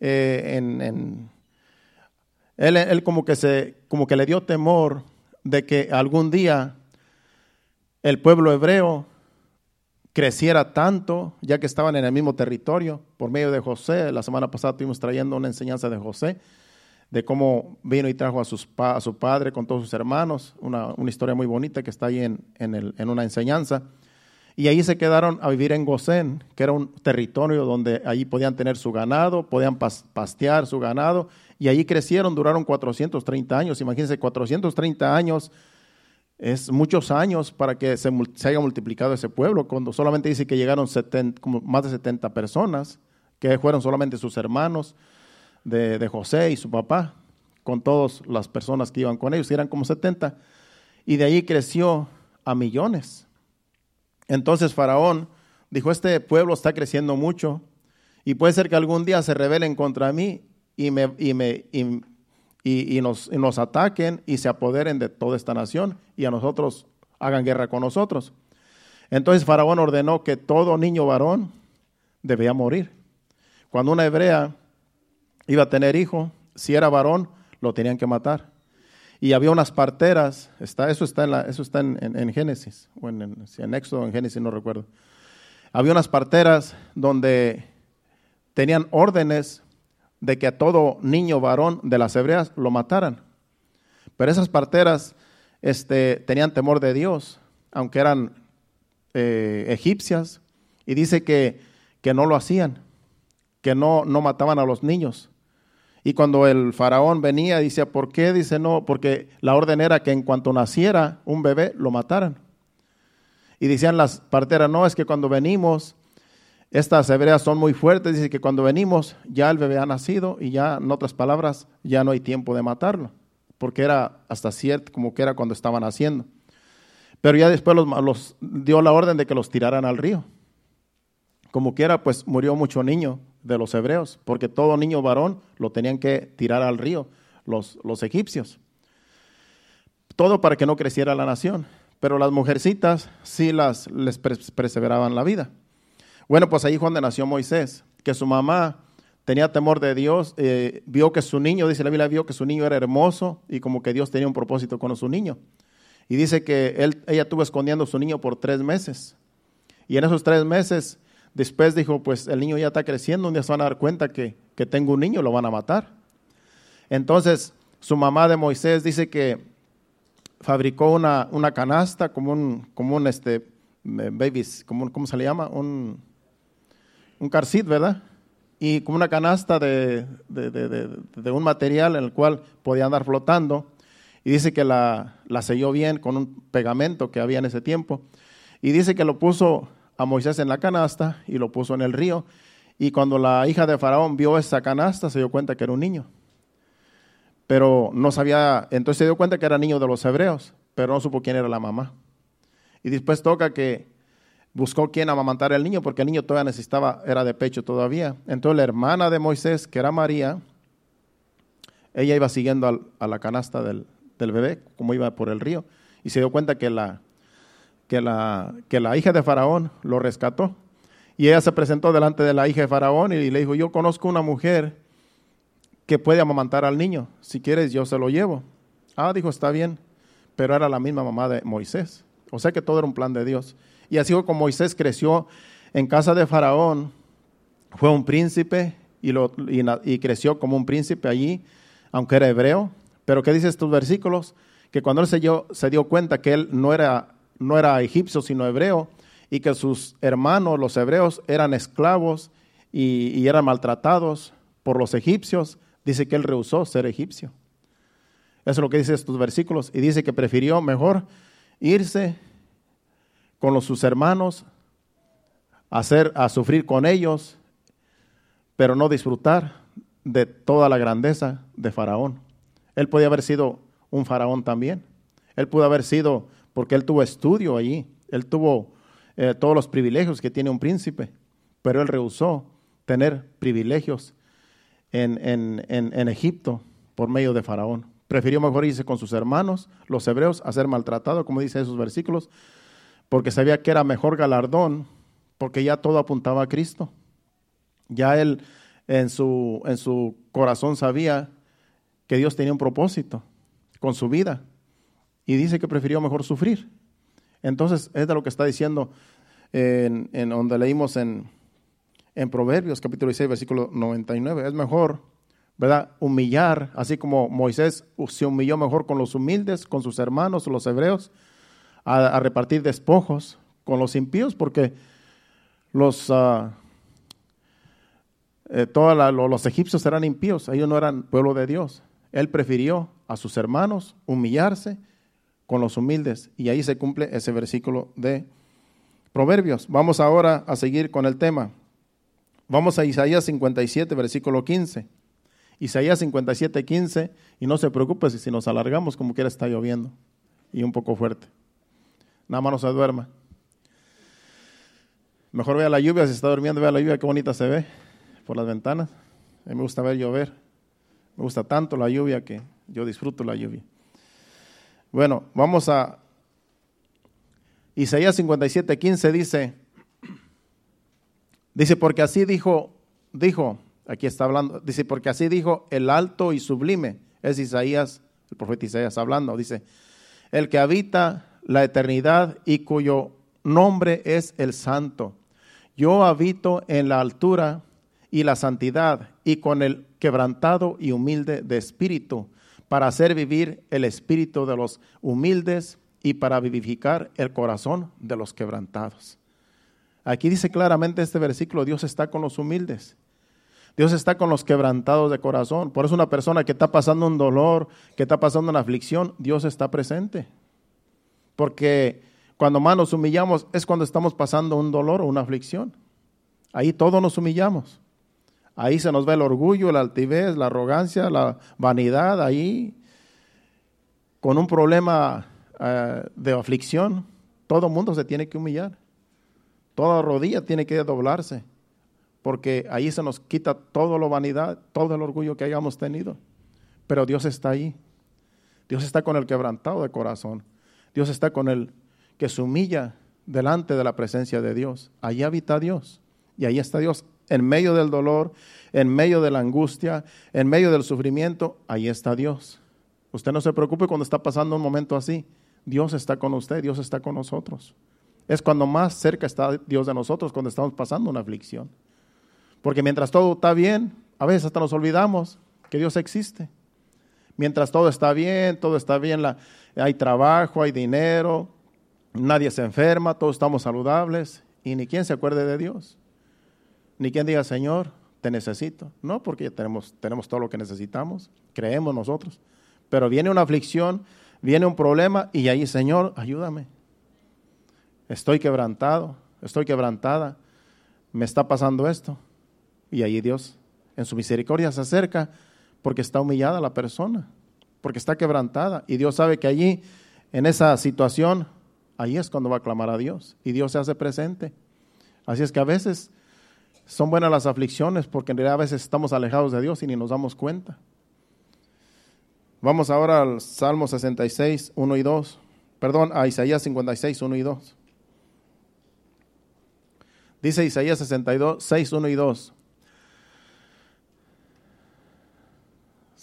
eh, en él, como, que se, como que le dio temor de que algún día el pueblo hebreo creciera tanto, ya que estaban en el mismo territorio, por medio de José. La semana pasada estuvimos trayendo una enseñanza de José, de cómo vino y trajo a, sus, a su padre con todos sus hermanos, una, historia muy bonita que está ahí en, en una enseñanza. Y ahí se quedaron a vivir en Gosén, que era un territorio donde allí podían tener su ganado, podían pastear su ganado, y allí crecieron, duraron 430 años. Imagínense, 430 años es muchos años para que se, haya multiplicado ese pueblo, cuando solamente dice que llegaron como más de 70 personas, que fueron solamente sus hermanos de, de José y su papá, con todas las personas que iban con ellos, eran como 70, y de allí creció a millones. Entonces Faraón dijo, este pueblo está creciendo mucho y puede ser que algún día se rebelen contra mí y, me, y, me, nos, nos ataquen y se apoderen de toda esta nación y a nosotros hagan guerra con nosotros. Entonces Faraón ordenó que todo niño varón debía morir. Cuando una hebrea iba a tener hijo, si era varón, lo tenían que matar y había unas parteras, está, eso está, en, la, eso está en, Génesis, o en, en, Éxodo o en Génesis, no recuerdo. Había unas parteras donde tenían órdenes de que a todo niño varón de las hebreas lo mataran. Pero esas parteras este, tenían temor de Dios, aunque eran eh, egipcias, y dice que, que no lo hacían, que no, no mataban a los niños. Y cuando el faraón venía, dice, ¿por qué? Dice, no, porque la orden era que en cuanto naciera un bebé, lo mataran. Y decían las parteras, no, es que cuando venimos, estas hebreas son muy fuertes, dice que cuando venimos ya el bebé ha nacido y ya, en otras palabras, ya no hay tiempo de matarlo, porque era hasta cierto como que era cuando estaban haciendo. Pero ya después los, dio la orden de que los tiraran al río. Como quiera, pues murió mucho niño de los hebreos, porque todo niño varón lo tenían que tirar al río, los, los egipcios. Todo para que no creciera la nación. Pero las mujercitas sí las, les perseveraban la vida. Bueno, pues ahí cuando nació Moisés, que su mamá tenía temor de Dios, eh, vio que su niño, dice la Biblia, vio que su niño era hermoso y como que Dios tenía un propósito con su niño. Y dice que él, ella estuvo escondiendo a su niño por tres meses. Y en esos tres meses, después dijo, pues el niño ya está creciendo, un día se van a dar cuenta que, que tengo un niño, lo van a matar. Entonces, su mamá de Moisés dice que fabricó una, una canasta como un, como un este, babies, como, ¿cómo se le llama? Un, un car ¿verdad? Y como una canasta de, de, de, de, un material en el cual podía andar flotando y dice que la, la selló bien con un pegamento que había en ese tiempo. Y dice que lo puso a Moisés en la canasta y lo puso en el río. Y cuando la hija de Faraón vio esa canasta, se dio cuenta que era un niño. Pero no sabía, entonces se dio cuenta que era niño de los hebreos, pero no supo quién era la mamá. Y después toca que buscó quién amamantar al niño, porque el niño todavía necesitaba, era de pecho todavía. Entonces la hermana de Moisés, que era María, ella iba siguiendo a la canasta del, del bebé, como iba por el río, y se dio cuenta que la, que la, que la hija de Faraón lo rescató. Y ella se presentó delante de la hija de Faraón y le dijo, yo conozco una mujer que puede amamantar al niño, si quieres yo se lo llevo. Ah, dijo, está bien, pero era la misma mamá de Moisés. O sea que todo era un plan de Dios. Y así como Moisés creció en casa de Faraón, fue un príncipe y, y creció como un príncipe allí, aunque era hebreo, pero ¿qué dice estos versículos? Que cuando él se dio, se dio cuenta que él no era, no era egipcio, sino hebreo, y que sus hermanos, los hebreos, eran esclavos y, eran maltratados por los egipcios, dice que él rehusó ser egipcio. Eso es lo que dice estos versículos. Y dice que prefirió mejor irse con sus hermanos, hacer, a sufrir con ellos, pero no disfrutar de toda la grandeza de Faraón. Él podía haber sido un faraón también. Él pudo haber sido, porque él tuvo estudio allí, él tuvo eh, todos los privilegios que tiene un príncipe, pero él rehusó tener privilegios en, en, Egipto por medio de faraón. Prefirió mejor irse con sus hermanos, los hebreos, a ser maltratado, como dice esos versículos, porque sabía que era mejor galardón, porque ya todo apuntaba a Cristo. Ya él en su, en su corazón sabía que Dios tenía un propósito con su vida y dice que prefirió mejor sufrir. Entonces, es de lo que está diciendo en, donde leímos en, en Proverbios capítulo 16, versículo 99. Es mejor, ¿verdad? Humillar, así como Moisés se humilló mejor con los humildes, con sus hermanos, los hebreos, a, repartir despojos con los impíos, porque los, uh, los egipcios eran impíos, ellos no eran pueblo de Dios. Él prefirió a sus hermanos humillarse con los humildes. Y ahí se cumple ese versículo de Proverbios. Vamos ahora a seguir con el tema. Vamos a Isaías 57, versículo 15. Isaías 57, 15. Y no se preocupe si nos alargamos como quiera está lloviendo. Y un poco fuerte. Nada más no se duerma. Mejor vea la lluvia, si está durmiendo, vea la lluvia, qué bonita se ve por las ventanas. A mí me gusta ver llover. Me gusta tanto la lluvia que yo disfruto la lluvia. Bueno, vamos a Isaías 57, 15 dice, dice, porque así dijo, dijo, aquí está hablando, dice, porque así dijo el alto y sublime, es Isaías, el profeta Isaías hablando, dice, el que habita la eternidad y cuyo nombre es el santo. Yo habito en la altura y la santidad y con el quebrantado y humilde de espíritu, para hacer vivir el espíritu de los humildes y para vivificar el corazón de los quebrantados. Aquí dice claramente este versículo, Dios está con los humildes. Dios está con los quebrantados de corazón. Por eso una persona que está pasando un dolor, que está pasando una aflicción, Dios está presente. Porque cuando más nos humillamos es cuando estamos pasando un dolor o una aflicción. Ahí todos nos humillamos. Ahí se nos ve el orgullo, la altivez, la arrogancia, la vanidad, ahí con un problema eh, de aflicción, todo mundo se tiene que humillar. Toda rodilla tiene que doblarse, porque ahí se nos quita toda la vanidad, todo el orgullo que hayamos tenido. Pero Dios está ahí. Dios está con el quebrantado de corazón. Dios está con el que se humilla delante de la presencia de Dios. Allí habita Dios. Y ahí está Dios en medio del dolor, en medio de la angustia, en medio del sufrimiento. Ahí está Dios. Usted no se preocupe cuando está pasando un momento así. Dios está con usted, Dios está con nosotros. Es cuando más cerca está Dios de nosotros, cuando estamos pasando una aflicción. Porque mientras todo está bien, a veces hasta nos olvidamos que Dios existe. Mientras todo está bien, todo está bien, hay trabajo, hay dinero, nadie se enferma, todos estamos saludables y ni quien se acuerde de Dios. Ni quien diga, Señor, te necesito. No, porque tenemos, tenemos todo lo que necesitamos, creemos nosotros. Pero viene una aflicción, viene un problema y ahí, Señor, ayúdame. Estoy quebrantado, estoy quebrantada, me está pasando esto. Y ahí Dios, en su misericordia, se acerca porque está humillada la persona, porque está quebrantada. Y Dios sabe que allí, en esa situación, ahí es cuando va a clamar a Dios. Y Dios se hace presente. Así es que a veces son buenas las aflicciones porque en realidad a veces estamos alejados de Dios y ni nos damos cuenta. Vamos ahora al Salmo 66, 1 y 2. Perdón, a Isaías 56, 1 y 2. Dice Isaías 62, 6, 1 y 2.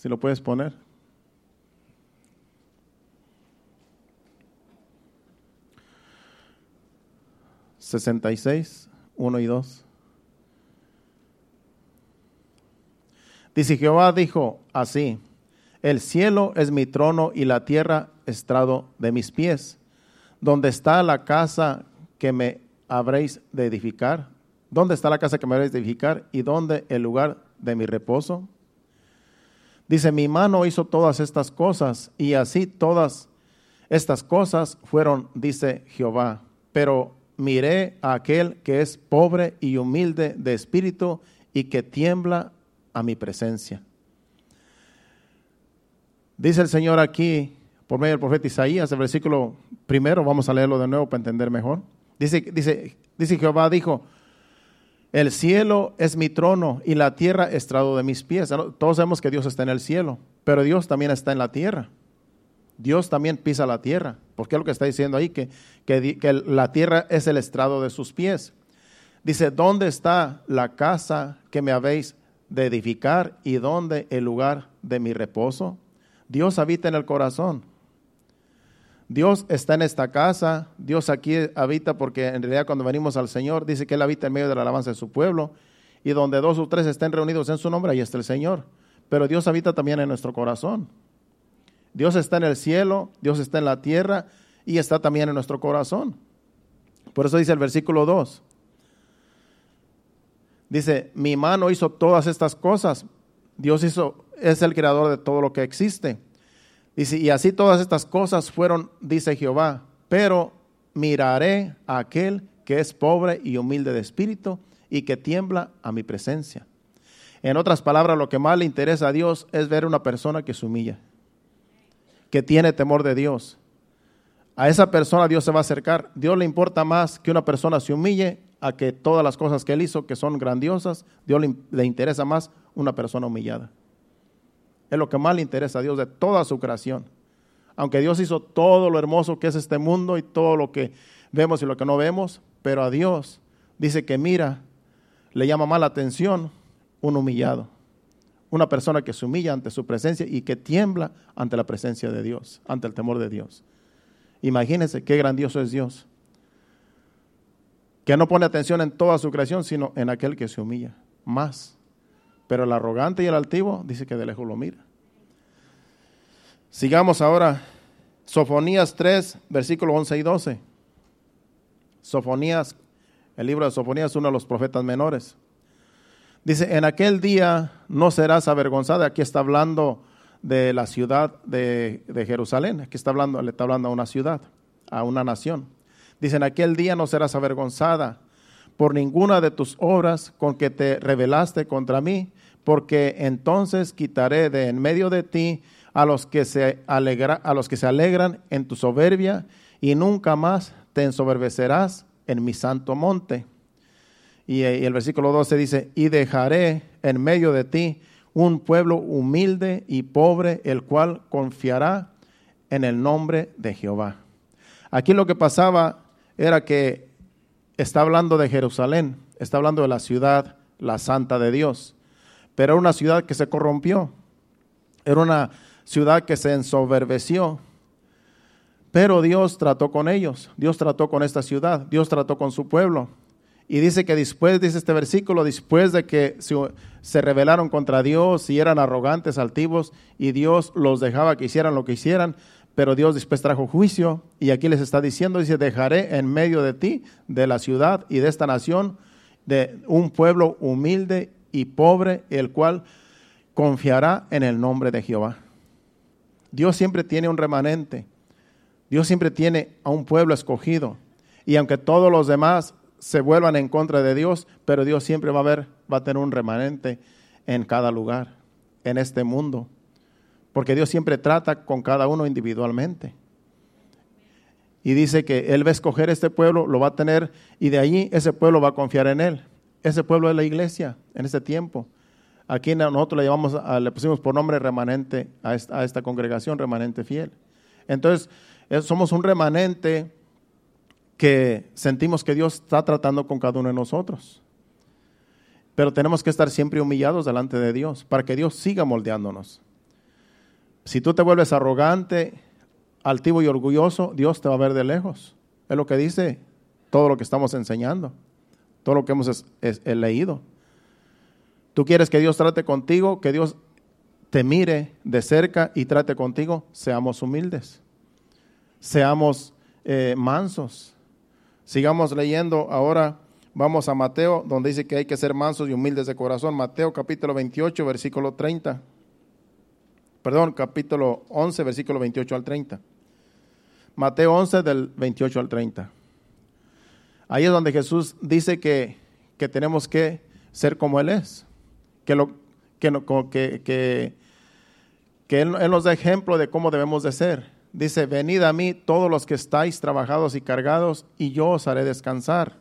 Si lo puedes poner. Sesenta y seis, uno y dos. Dice Jehová dijo así, el cielo es mi trono y la tierra estrado de mis pies. ¿Dónde está la casa que me habréis de edificar? ¿Dónde está la casa que me habréis de edificar? ¿Y dónde el lugar de mi reposo? Dice, mi mano hizo todas estas cosas y así todas estas cosas fueron, dice Jehová. Pero miré a aquel que es pobre y humilde de espíritu y que tiembla a mi presencia. Dice el Señor aquí, por medio del profeta Isaías, el versículo primero, vamos a leerlo de nuevo para entender mejor. Dice, dice, dice Jehová dijo, el cielo es mi trono y la tierra estrado de mis pies. Todos sabemos que Dios está en el cielo, pero Dios también está en la tierra. Dios también pisa la tierra, porque es lo que está diciendo ahí, que, que, que la tierra es el estrado de sus pies. Dice, ¿dónde está la casa que me habéis de edificar y dónde el lugar de mi reposo? Dios habita en el corazón. Dios está en esta casa, Dios aquí habita porque en realidad cuando venimos al Señor dice que Él habita en medio de la alabanza de su pueblo y donde dos o tres estén reunidos en su nombre, ahí está el Señor. Pero Dios habita también en nuestro corazón. Dios está en el cielo, Dios está en la tierra y está también en nuestro corazón. Por eso dice el versículo 2. Dice, mi mano hizo todas estas cosas. Dios hizo, es el creador de todo lo que existe. Dice, y así todas estas cosas fueron, dice Jehová, pero miraré a aquel que es pobre y humilde de espíritu y que tiembla a mi presencia. En otras palabras, lo que más le interesa a Dios es ver una persona que se humilla, que tiene temor de Dios. A esa persona Dios se va a acercar. Dios le importa más que una persona se humille a que todas las cosas que él hizo, que son grandiosas, Dios le, interesa más una persona humillada. Es lo que más le interesa a Dios de toda su creación. Aunque Dios hizo todo lo hermoso que es este mundo y todo lo que vemos y lo que no vemos, pero a Dios dice que mira, le llama más la atención un humillado. Una persona que se humilla ante su presencia y que tiembla ante la presencia de Dios, ante el temor de Dios. Imagínense qué grandioso es Dios que no pone atención en toda su creación, sino en aquel que se humilla más. Pero el arrogante y el altivo dice que de lejos lo mira. Sigamos ahora. Sofonías 3, versículos 11 y 12. Sofonías, el libro de Sofonías es uno de los profetas menores. Dice, en aquel día no serás avergonzada. Aquí está hablando de la ciudad de, de Jerusalén. Aquí está hablando, le está hablando a una ciudad, a una nación. Dice, en aquel día no serás avergonzada, por ninguna de tus obras con que te rebelaste contra mí, porque entonces quitaré de en medio de ti a los que se, alegra, a los que se alegran en tu soberbia, y nunca más te ensoberbecerás en mi santo monte. Y, y el versículo 12 dice, y dejaré en medio de ti un pueblo humilde y pobre, el cual confiará en el nombre de Jehová. Aquí lo que pasaba era que está hablando de Jerusalén, está hablando de la ciudad, la santa de Dios, pero era una ciudad que se corrompió, era una ciudad que se ensoberbeció, pero Dios trató con ellos, Dios trató con esta ciudad, Dios trató con su pueblo. Y dice que después, dice este versículo, después de que se, rebelaron contra Dios y eran arrogantes, altivos, y Dios los dejaba que hicieran lo que hicieran, pero Dios después trajo juicio. Y aquí les está diciendo, dice, dejaré en medio de ti, de la ciudad y de esta nación, de un pueblo humilde y pobre, el cual confiará en el nombre de Jehová. Dios siempre tiene un remanente. Dios siempre tiene a un pueblo escogido. Y aunque todos los demás se vuelvan en contra de Dios, pero Dios siempre va a ver, va a tener un remanente en cada lugar, en este mundo. Porque Dios siempre trata con cada uno individualmente. Y dice que Él va a escoger este pueblo, lo va a tener, y de allí ese pueblo va a confiar en Él. Ese pueblo es la iglesia en este tiempo. Aquí nosotros le, llamamos, le pusimos por nombre remanente a esta, a esta congregación, remanente fiel. Entonces, somos un remanente que sentimos que Dios está tratando con cada uno de nosotros. Pero tenemos que estar siempre humillados delante de Dios para que Dios siga moldeándonos. Si tú te vuelves arrogante, altivo y orgulloso, Dios te va a ver de lejos. Es lo que dice todo lo que estamos enseñando, todo lo que hemos leído. Tú quieres que Dios trate contigo, que Dios te mire de cerca y trate contigo, seamos humildes, seamos eh, mansos, Sigamos leyendo ahora. Vamos a Mateo, donde dice que hay que ser mansos y humildes de corazón. Mateo capítulo 28, versículo 30. Perdón, capítulo 11, versículo 28 al 30. Mateo 11 del 28 al 30. Ahí es donde Jesús dice que, que tenemos que ser como Él es. Que, lo, que, que, que, él, él nos da ejemplo de cómo debemos de ser Dice, venid a mí todos los que estáis trabajados y cargados, y yo os haré descansar.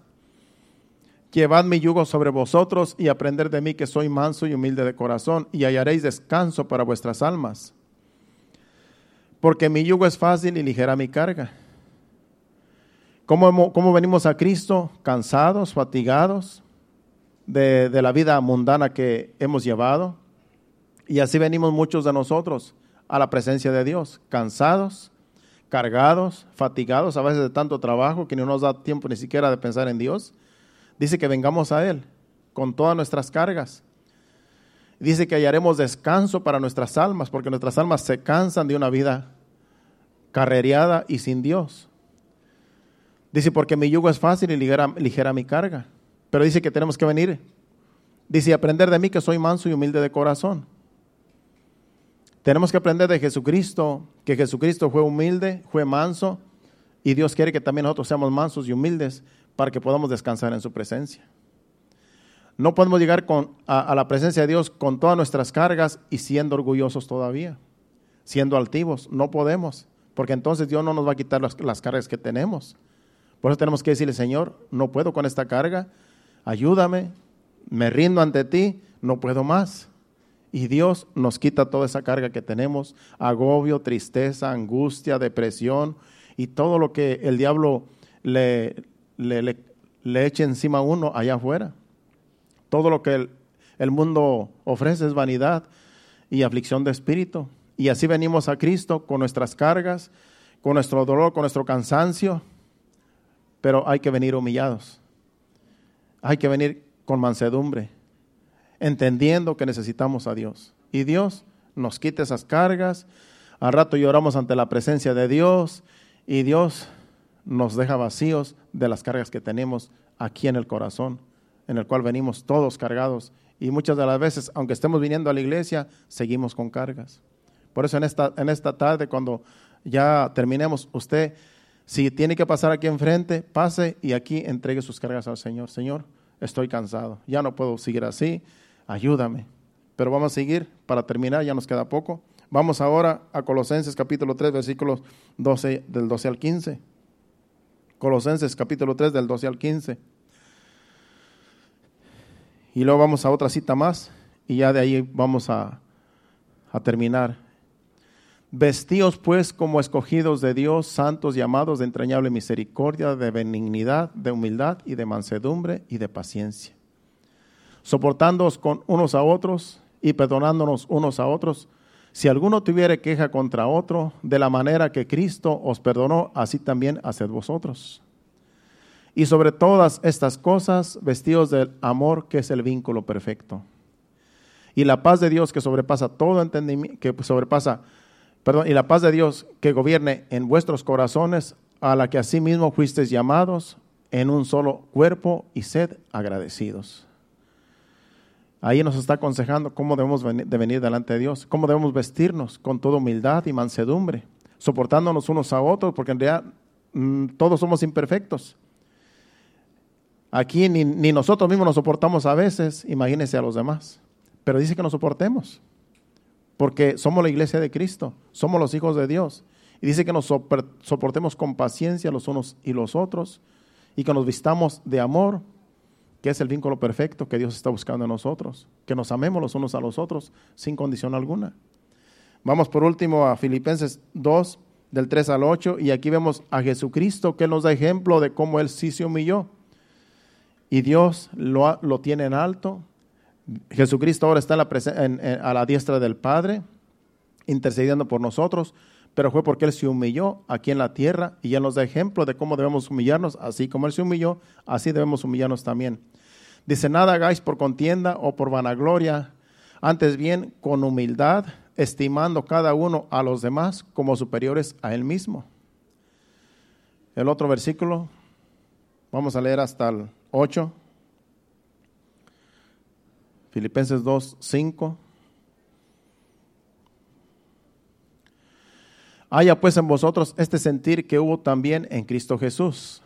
Llevad mi yugo sobre vosotros y aprender de mí que soy manso y humilde de corazón, y hallaréis descanso para vuestras almas. Porque mi yugo es fácil y ligera mi carga. ¿Cómo, venimos a Cristo? Cansados, fatigados de, de la vida mundana que hemos llevado. Y así venimos muchos de nosotros a la presencia de Dios, cansados, cargados, fatigados a veces de tanto trabajo que no nos da tiempo ni siquiera de pensar en Dios. Dice que vengamos a Él con todas nuestras cargas. Dice que hallaremos descanso para nuestras almas, porque nuestras almas se cansan de una vida carrereada y sin Dios. Dice, porque mi yugo es fácil y ligera, mi carga. Pero dice que tenemos que venir. Dice, aprender de mí que soy manso y humilde de corazón. Tenemos que aprender de Jesucristo, que Jesucristo fue humilde, fue manso, y Dios quiere que también nosotros seamos mansos y humildes para que podamos descansar en su presencia. No podemos llegar a, la presencia de Dios con todas nuestras cargas y siendo orgullosos todavía, siendo altivos. No podemos, porque entonces Dios no nos va a quitar las, las cargas que tenemos. Por eso tenemos que decirle, Señor, no puedo con esta carga, ayúdame, me rindo ante ti, no puedo más. Y Dios nos quita toda esa carga que tenemos, agobio, tristeza, angustia, depresión y todo lo que el diablo le, le, eche encima a uno allá afuera. Todo lo que el, el mundo ofrece es vanidad y aflicción de espíritu. Y así venimos a Cristo con nuestras cargas, con nuestro dolor, con nuestro cansancio, pero hay que venir humillados. Hay que venir con mansedumbre entendiendo que necesitamos a Dios. Y Dios nos quita esas cargas. Al rato lloramos ante la presencia de Dios y Dios nos deja vacíos de las cargas que tenemos aquí en el corazón, en el cual venimos todos cargados. Y muchas de las veces, aunque estemos viniendo a la iglesia, seguimos con cargas. Por eso en esta, en esta tarde, cuando ya terminemos, usted Si tiene que pasar aquí enfrente, pase y aquí entregue sus cargas al Señor. Señor, estoy cansado, ya no puedo seguir así, ayúdame. Pero vamos a seguir para terminar, ya nos queda poco. Vamos ahora a Colosenses capítulo 3, versículos 12, del 12 al 15. Colosenses capítulo 3 del 12 al 15. Y luego vamos a otra cita más y ya de ahí vamos a, a terminar. Vestíos pues como escogidos de Dios, santos y amados de entrañable misericordia, de benignidad, de humildad y de mansedumbre y de paciencia. Soportándoos con unos a otros y perdonándonos unos a otros. Si alguno tuviere queja contra otro, de la manera que Cristo os perdonó, así también haced vosotros. Y sobre todas estas cosas, vestidos del amor, que es el vínculo perfecto. Y la paz de Dios que sobrepasa todo entendimiento, que sobrepasa perdón, y la paz de Dios que gobierne en vuestros corazones, a la que asimismo fuisteis llamados en un solo cuerpo y sed agradecidos. Ahí nos está aconsejando cómo debemos de venir delante de Dios, cómo debemos vestirnos con toda humildad y mansedumbre, soportándonos unos a otros, porque en realidad mm, todos somos imperfectos. Aquí ni, ni nosotros mismos nos soportamos a veces, imagínense a los demás. Pero dice que nos soportemos porque somos la iglesia de Cristo, somos los hijos de Dios. Y dice que nos soportemos con paciencia los unos y los otros y que nos vistamos de amor, que es el vínculo perfecto que Dios está buscando en nosotros, que nos amemos los unos a los otros sin condición alguna. Vamos por último a Filipenses 2, del 3 al 8, y aquí vemos a Jesucristo que nos da ejemplo de cómo Él sí se humilló. Y Dios lo, lo tiene en alto, Jesucristo ahora está a la diestra del Padre, intercediendo por nosotros, pero fue porque Él se humilló aquí en la tierra y Él nos da ejemplo de cómo debemos humillarnos, así como Él se humilló, así debemos humillarnos también. Dice, nada hagáis por contienda o por vanagloria, antes bien con humildad, estimando cada uno a los demás como superiores a Él mismo. El otro versículo, vamos a leer hasta el 8. Filipenses 2, 5. Haya pues en vosotros este sentir que hubo también en Cristo Jesús.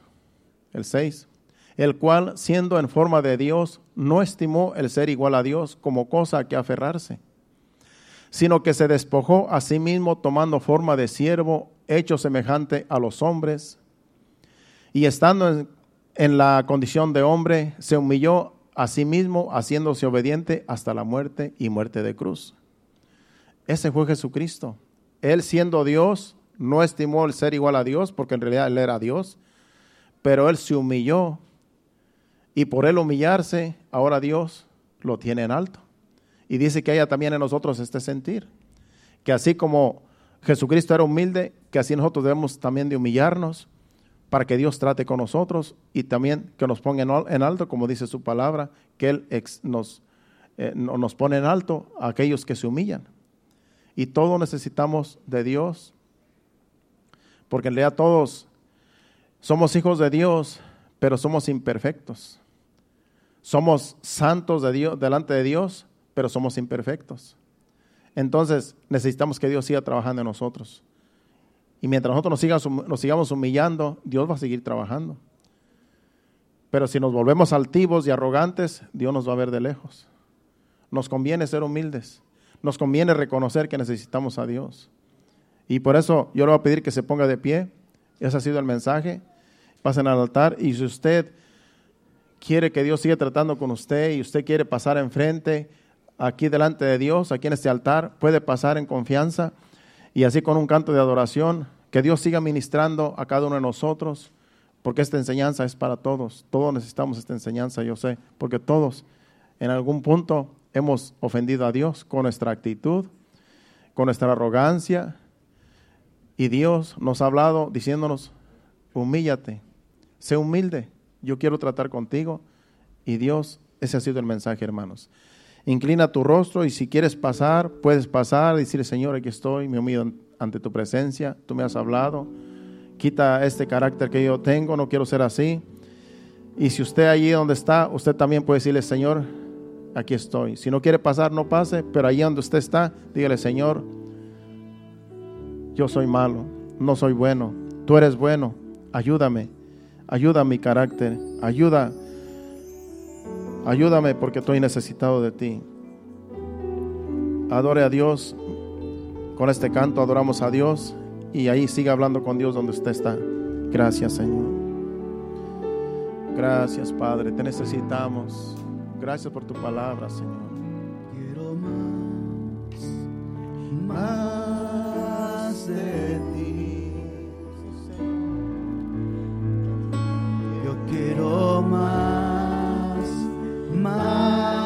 El 6. El cual, siendo en forma de Dios, no estimó el ser igual a Dios como cosa a que aferrarse, sino que se despojó a sí mismo tomando forma de siervo, hecho semejante a los hombres, y estando en, en la condición de hombre, se humilló asimismo haciéndose obediente hasta la muerte y muerte de cruz. Ese fue Jesucristo. Él siendo Dios, no estimó el ser igual a Dios, porque en realidad Él era Dios, pero Él se humilló y por Él humillarse, ahora Dios lo tiene en alto. Y dice que haya también en nosotros este sentir, que así como Jesucristo era humilde, que así nosotros debemos también de humillarnos para que Dios trate con nosotros y también que nos ponga en alto, como dice su palabra, que Él nos, eh, nos pone en alto a aquellos que se humillan. Y todos necesitamos de Dios, porque en realidad todos somos hijos de Dios, pero somos imperfectos. Somos santos de Dios, delante de Dios, pero somos imperfectos. Entonces necesitamos que Dios siga trabajando en nosotros. Y mientras nosotros nos, sigamos humillando, Dios va a seguir trabajando. Pero si nos volvemos altivos y arrogantes, Dios nos va a ver de lejos. Nos conviene ser humildes. Nos conviene reconocer que necesitamos a Dios. Y por eso yo le voy a pedir que se ponga de pie. Ese ha sido el mensaje. Pasen al altar. Y si usted quiere que Dios siga tratando con usted y usted quiere pasar enfrente, aquí delante de Dios, aquí en este altar, puede pasar en confianza y así con un canto de adoración, que Dios siga ministrando a cada uno de nosotros, porque esta enseñanza es para todos. Todos necesitamos esta enseñanza, yo sé, porque todos en algún punto hemos ofendido a Dios con nuestra actitud, con nuestra arrogancia, y Dios nos ha hablado diciéndonos, humíllate, sé humilde, yo quiero tratar contigo, y Dios, ese ha sido el mensaje, hermanos. Inclina tu rostro y si quieres pasar, puedes pasar decir, Señor, aquí estoy, me humillo ante tu presencia, tú me has hablado, quita este carácter que yo tengo, no quiero ser así. Y si usted allí donde está, usted también puede decirle, Señor, aquí estoy. Si no quiere pasar, no pase, pero allí donde usted está, dígale, Señor, yo soy malo, no soy bueno, tú eres bueno, Ayúdame, ayuda a mi carácter, ayuda, ayúdame porque estoy necesitado de ti. Adore a Dios. Con este canto adoramos a Dios y ahí siga hablando con Dios donde usted está. Gracias, Señor. Gracias, Padre. Te necesitamos. Gracias por tu palabra, Señor. Quiero más, más de ti. Yo quiero más, más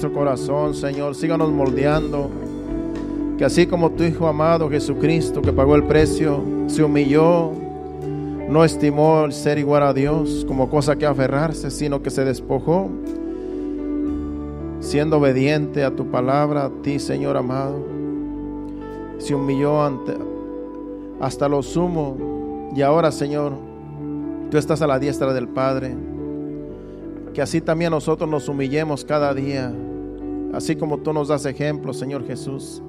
nuestro corazón, Señor. Síganos moldeando. Que así como tu Hijo amado Jesucristo, que pagó el precio, se humilló, no estimó el ser igual a Dios como cosa que aferrarse, sino que se despojó, siendo obediente a tu palabra, a ti, Señor amado. Se humilló ante, hasta lo sumo. Y ahora, Señor, tú estás a la diestra del Padre. Que así también nosotros nos humillemos cada día, así como tú nos das ejemplo, Señor Jesús.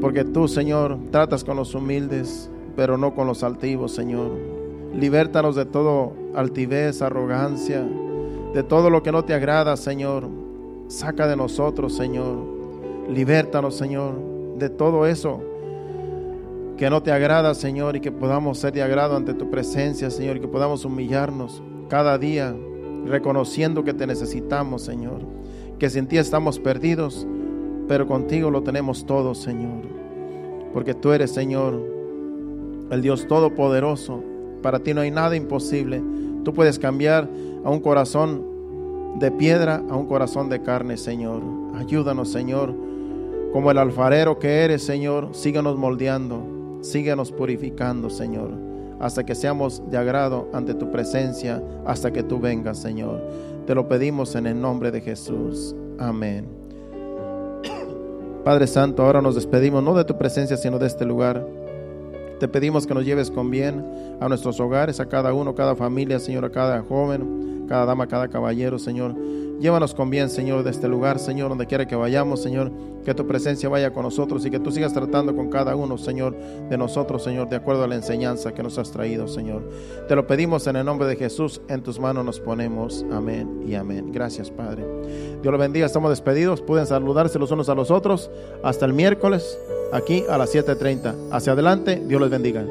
Porque tú, Señor, tratas con los humildes, pero no con los altivos, Señor. Libértanos de todo altivez, arrogancia, de todo lo que no te agrada, Señor. Saca de nosotros, Señor. Libértanos, Señor, de todo eso que no te agrada, Señor, y que podamos ser de agrado ante tu presencia, Señor, y que podamos humillarnos cada día, reconociendo que te necesitamos, Señor, que sin ti estamos perdidos, pero contigo lo tenemos todo, Señor, porque tú eres, Señor, el Dios Todopoderoso. Para ti no hay nada imposible. Tú puedes cambiar a un corazón de piedra a un corazón de carne, Señor. Ayúdanos, Señor, como el alfarero que eres, Señor, síguenos moldeando, síguenos purificando, Señor, hasta que seamos de agrado ante tu presencia, hasta que tú vengas, Señor. Te lo pedimos en el nombre de Jesús. Amén. Padre Santo, ahora nos despedimos no de tu presencia, sino de este lugar. Te pedimos que nos lleves con bien a nuestros hogares, a cada uno, cada familia, Señor, a cada joven, cada dama, cada caballero, Señor. Llévanos con bien, Señor, de este lugar, Señor, donde quiera que vayamos, Señor, que tu presencia vaya con nosotros y que tú sigas tratando con cada uno, Señor, de nosotros, Señor, de acuerdo a la enseñanza que nos has traído, Señor. Te lo pedimos en el nombre de Jesús, en tus manos nos ponemos. Amén y amén. Gracias, Padre. Dios lo bendiga, estamos despedidos. Pueden saludarse los unos a los otros. Hasta el miércoles, aquí a las 7.30. Hacia adelante, Dios les bendiga.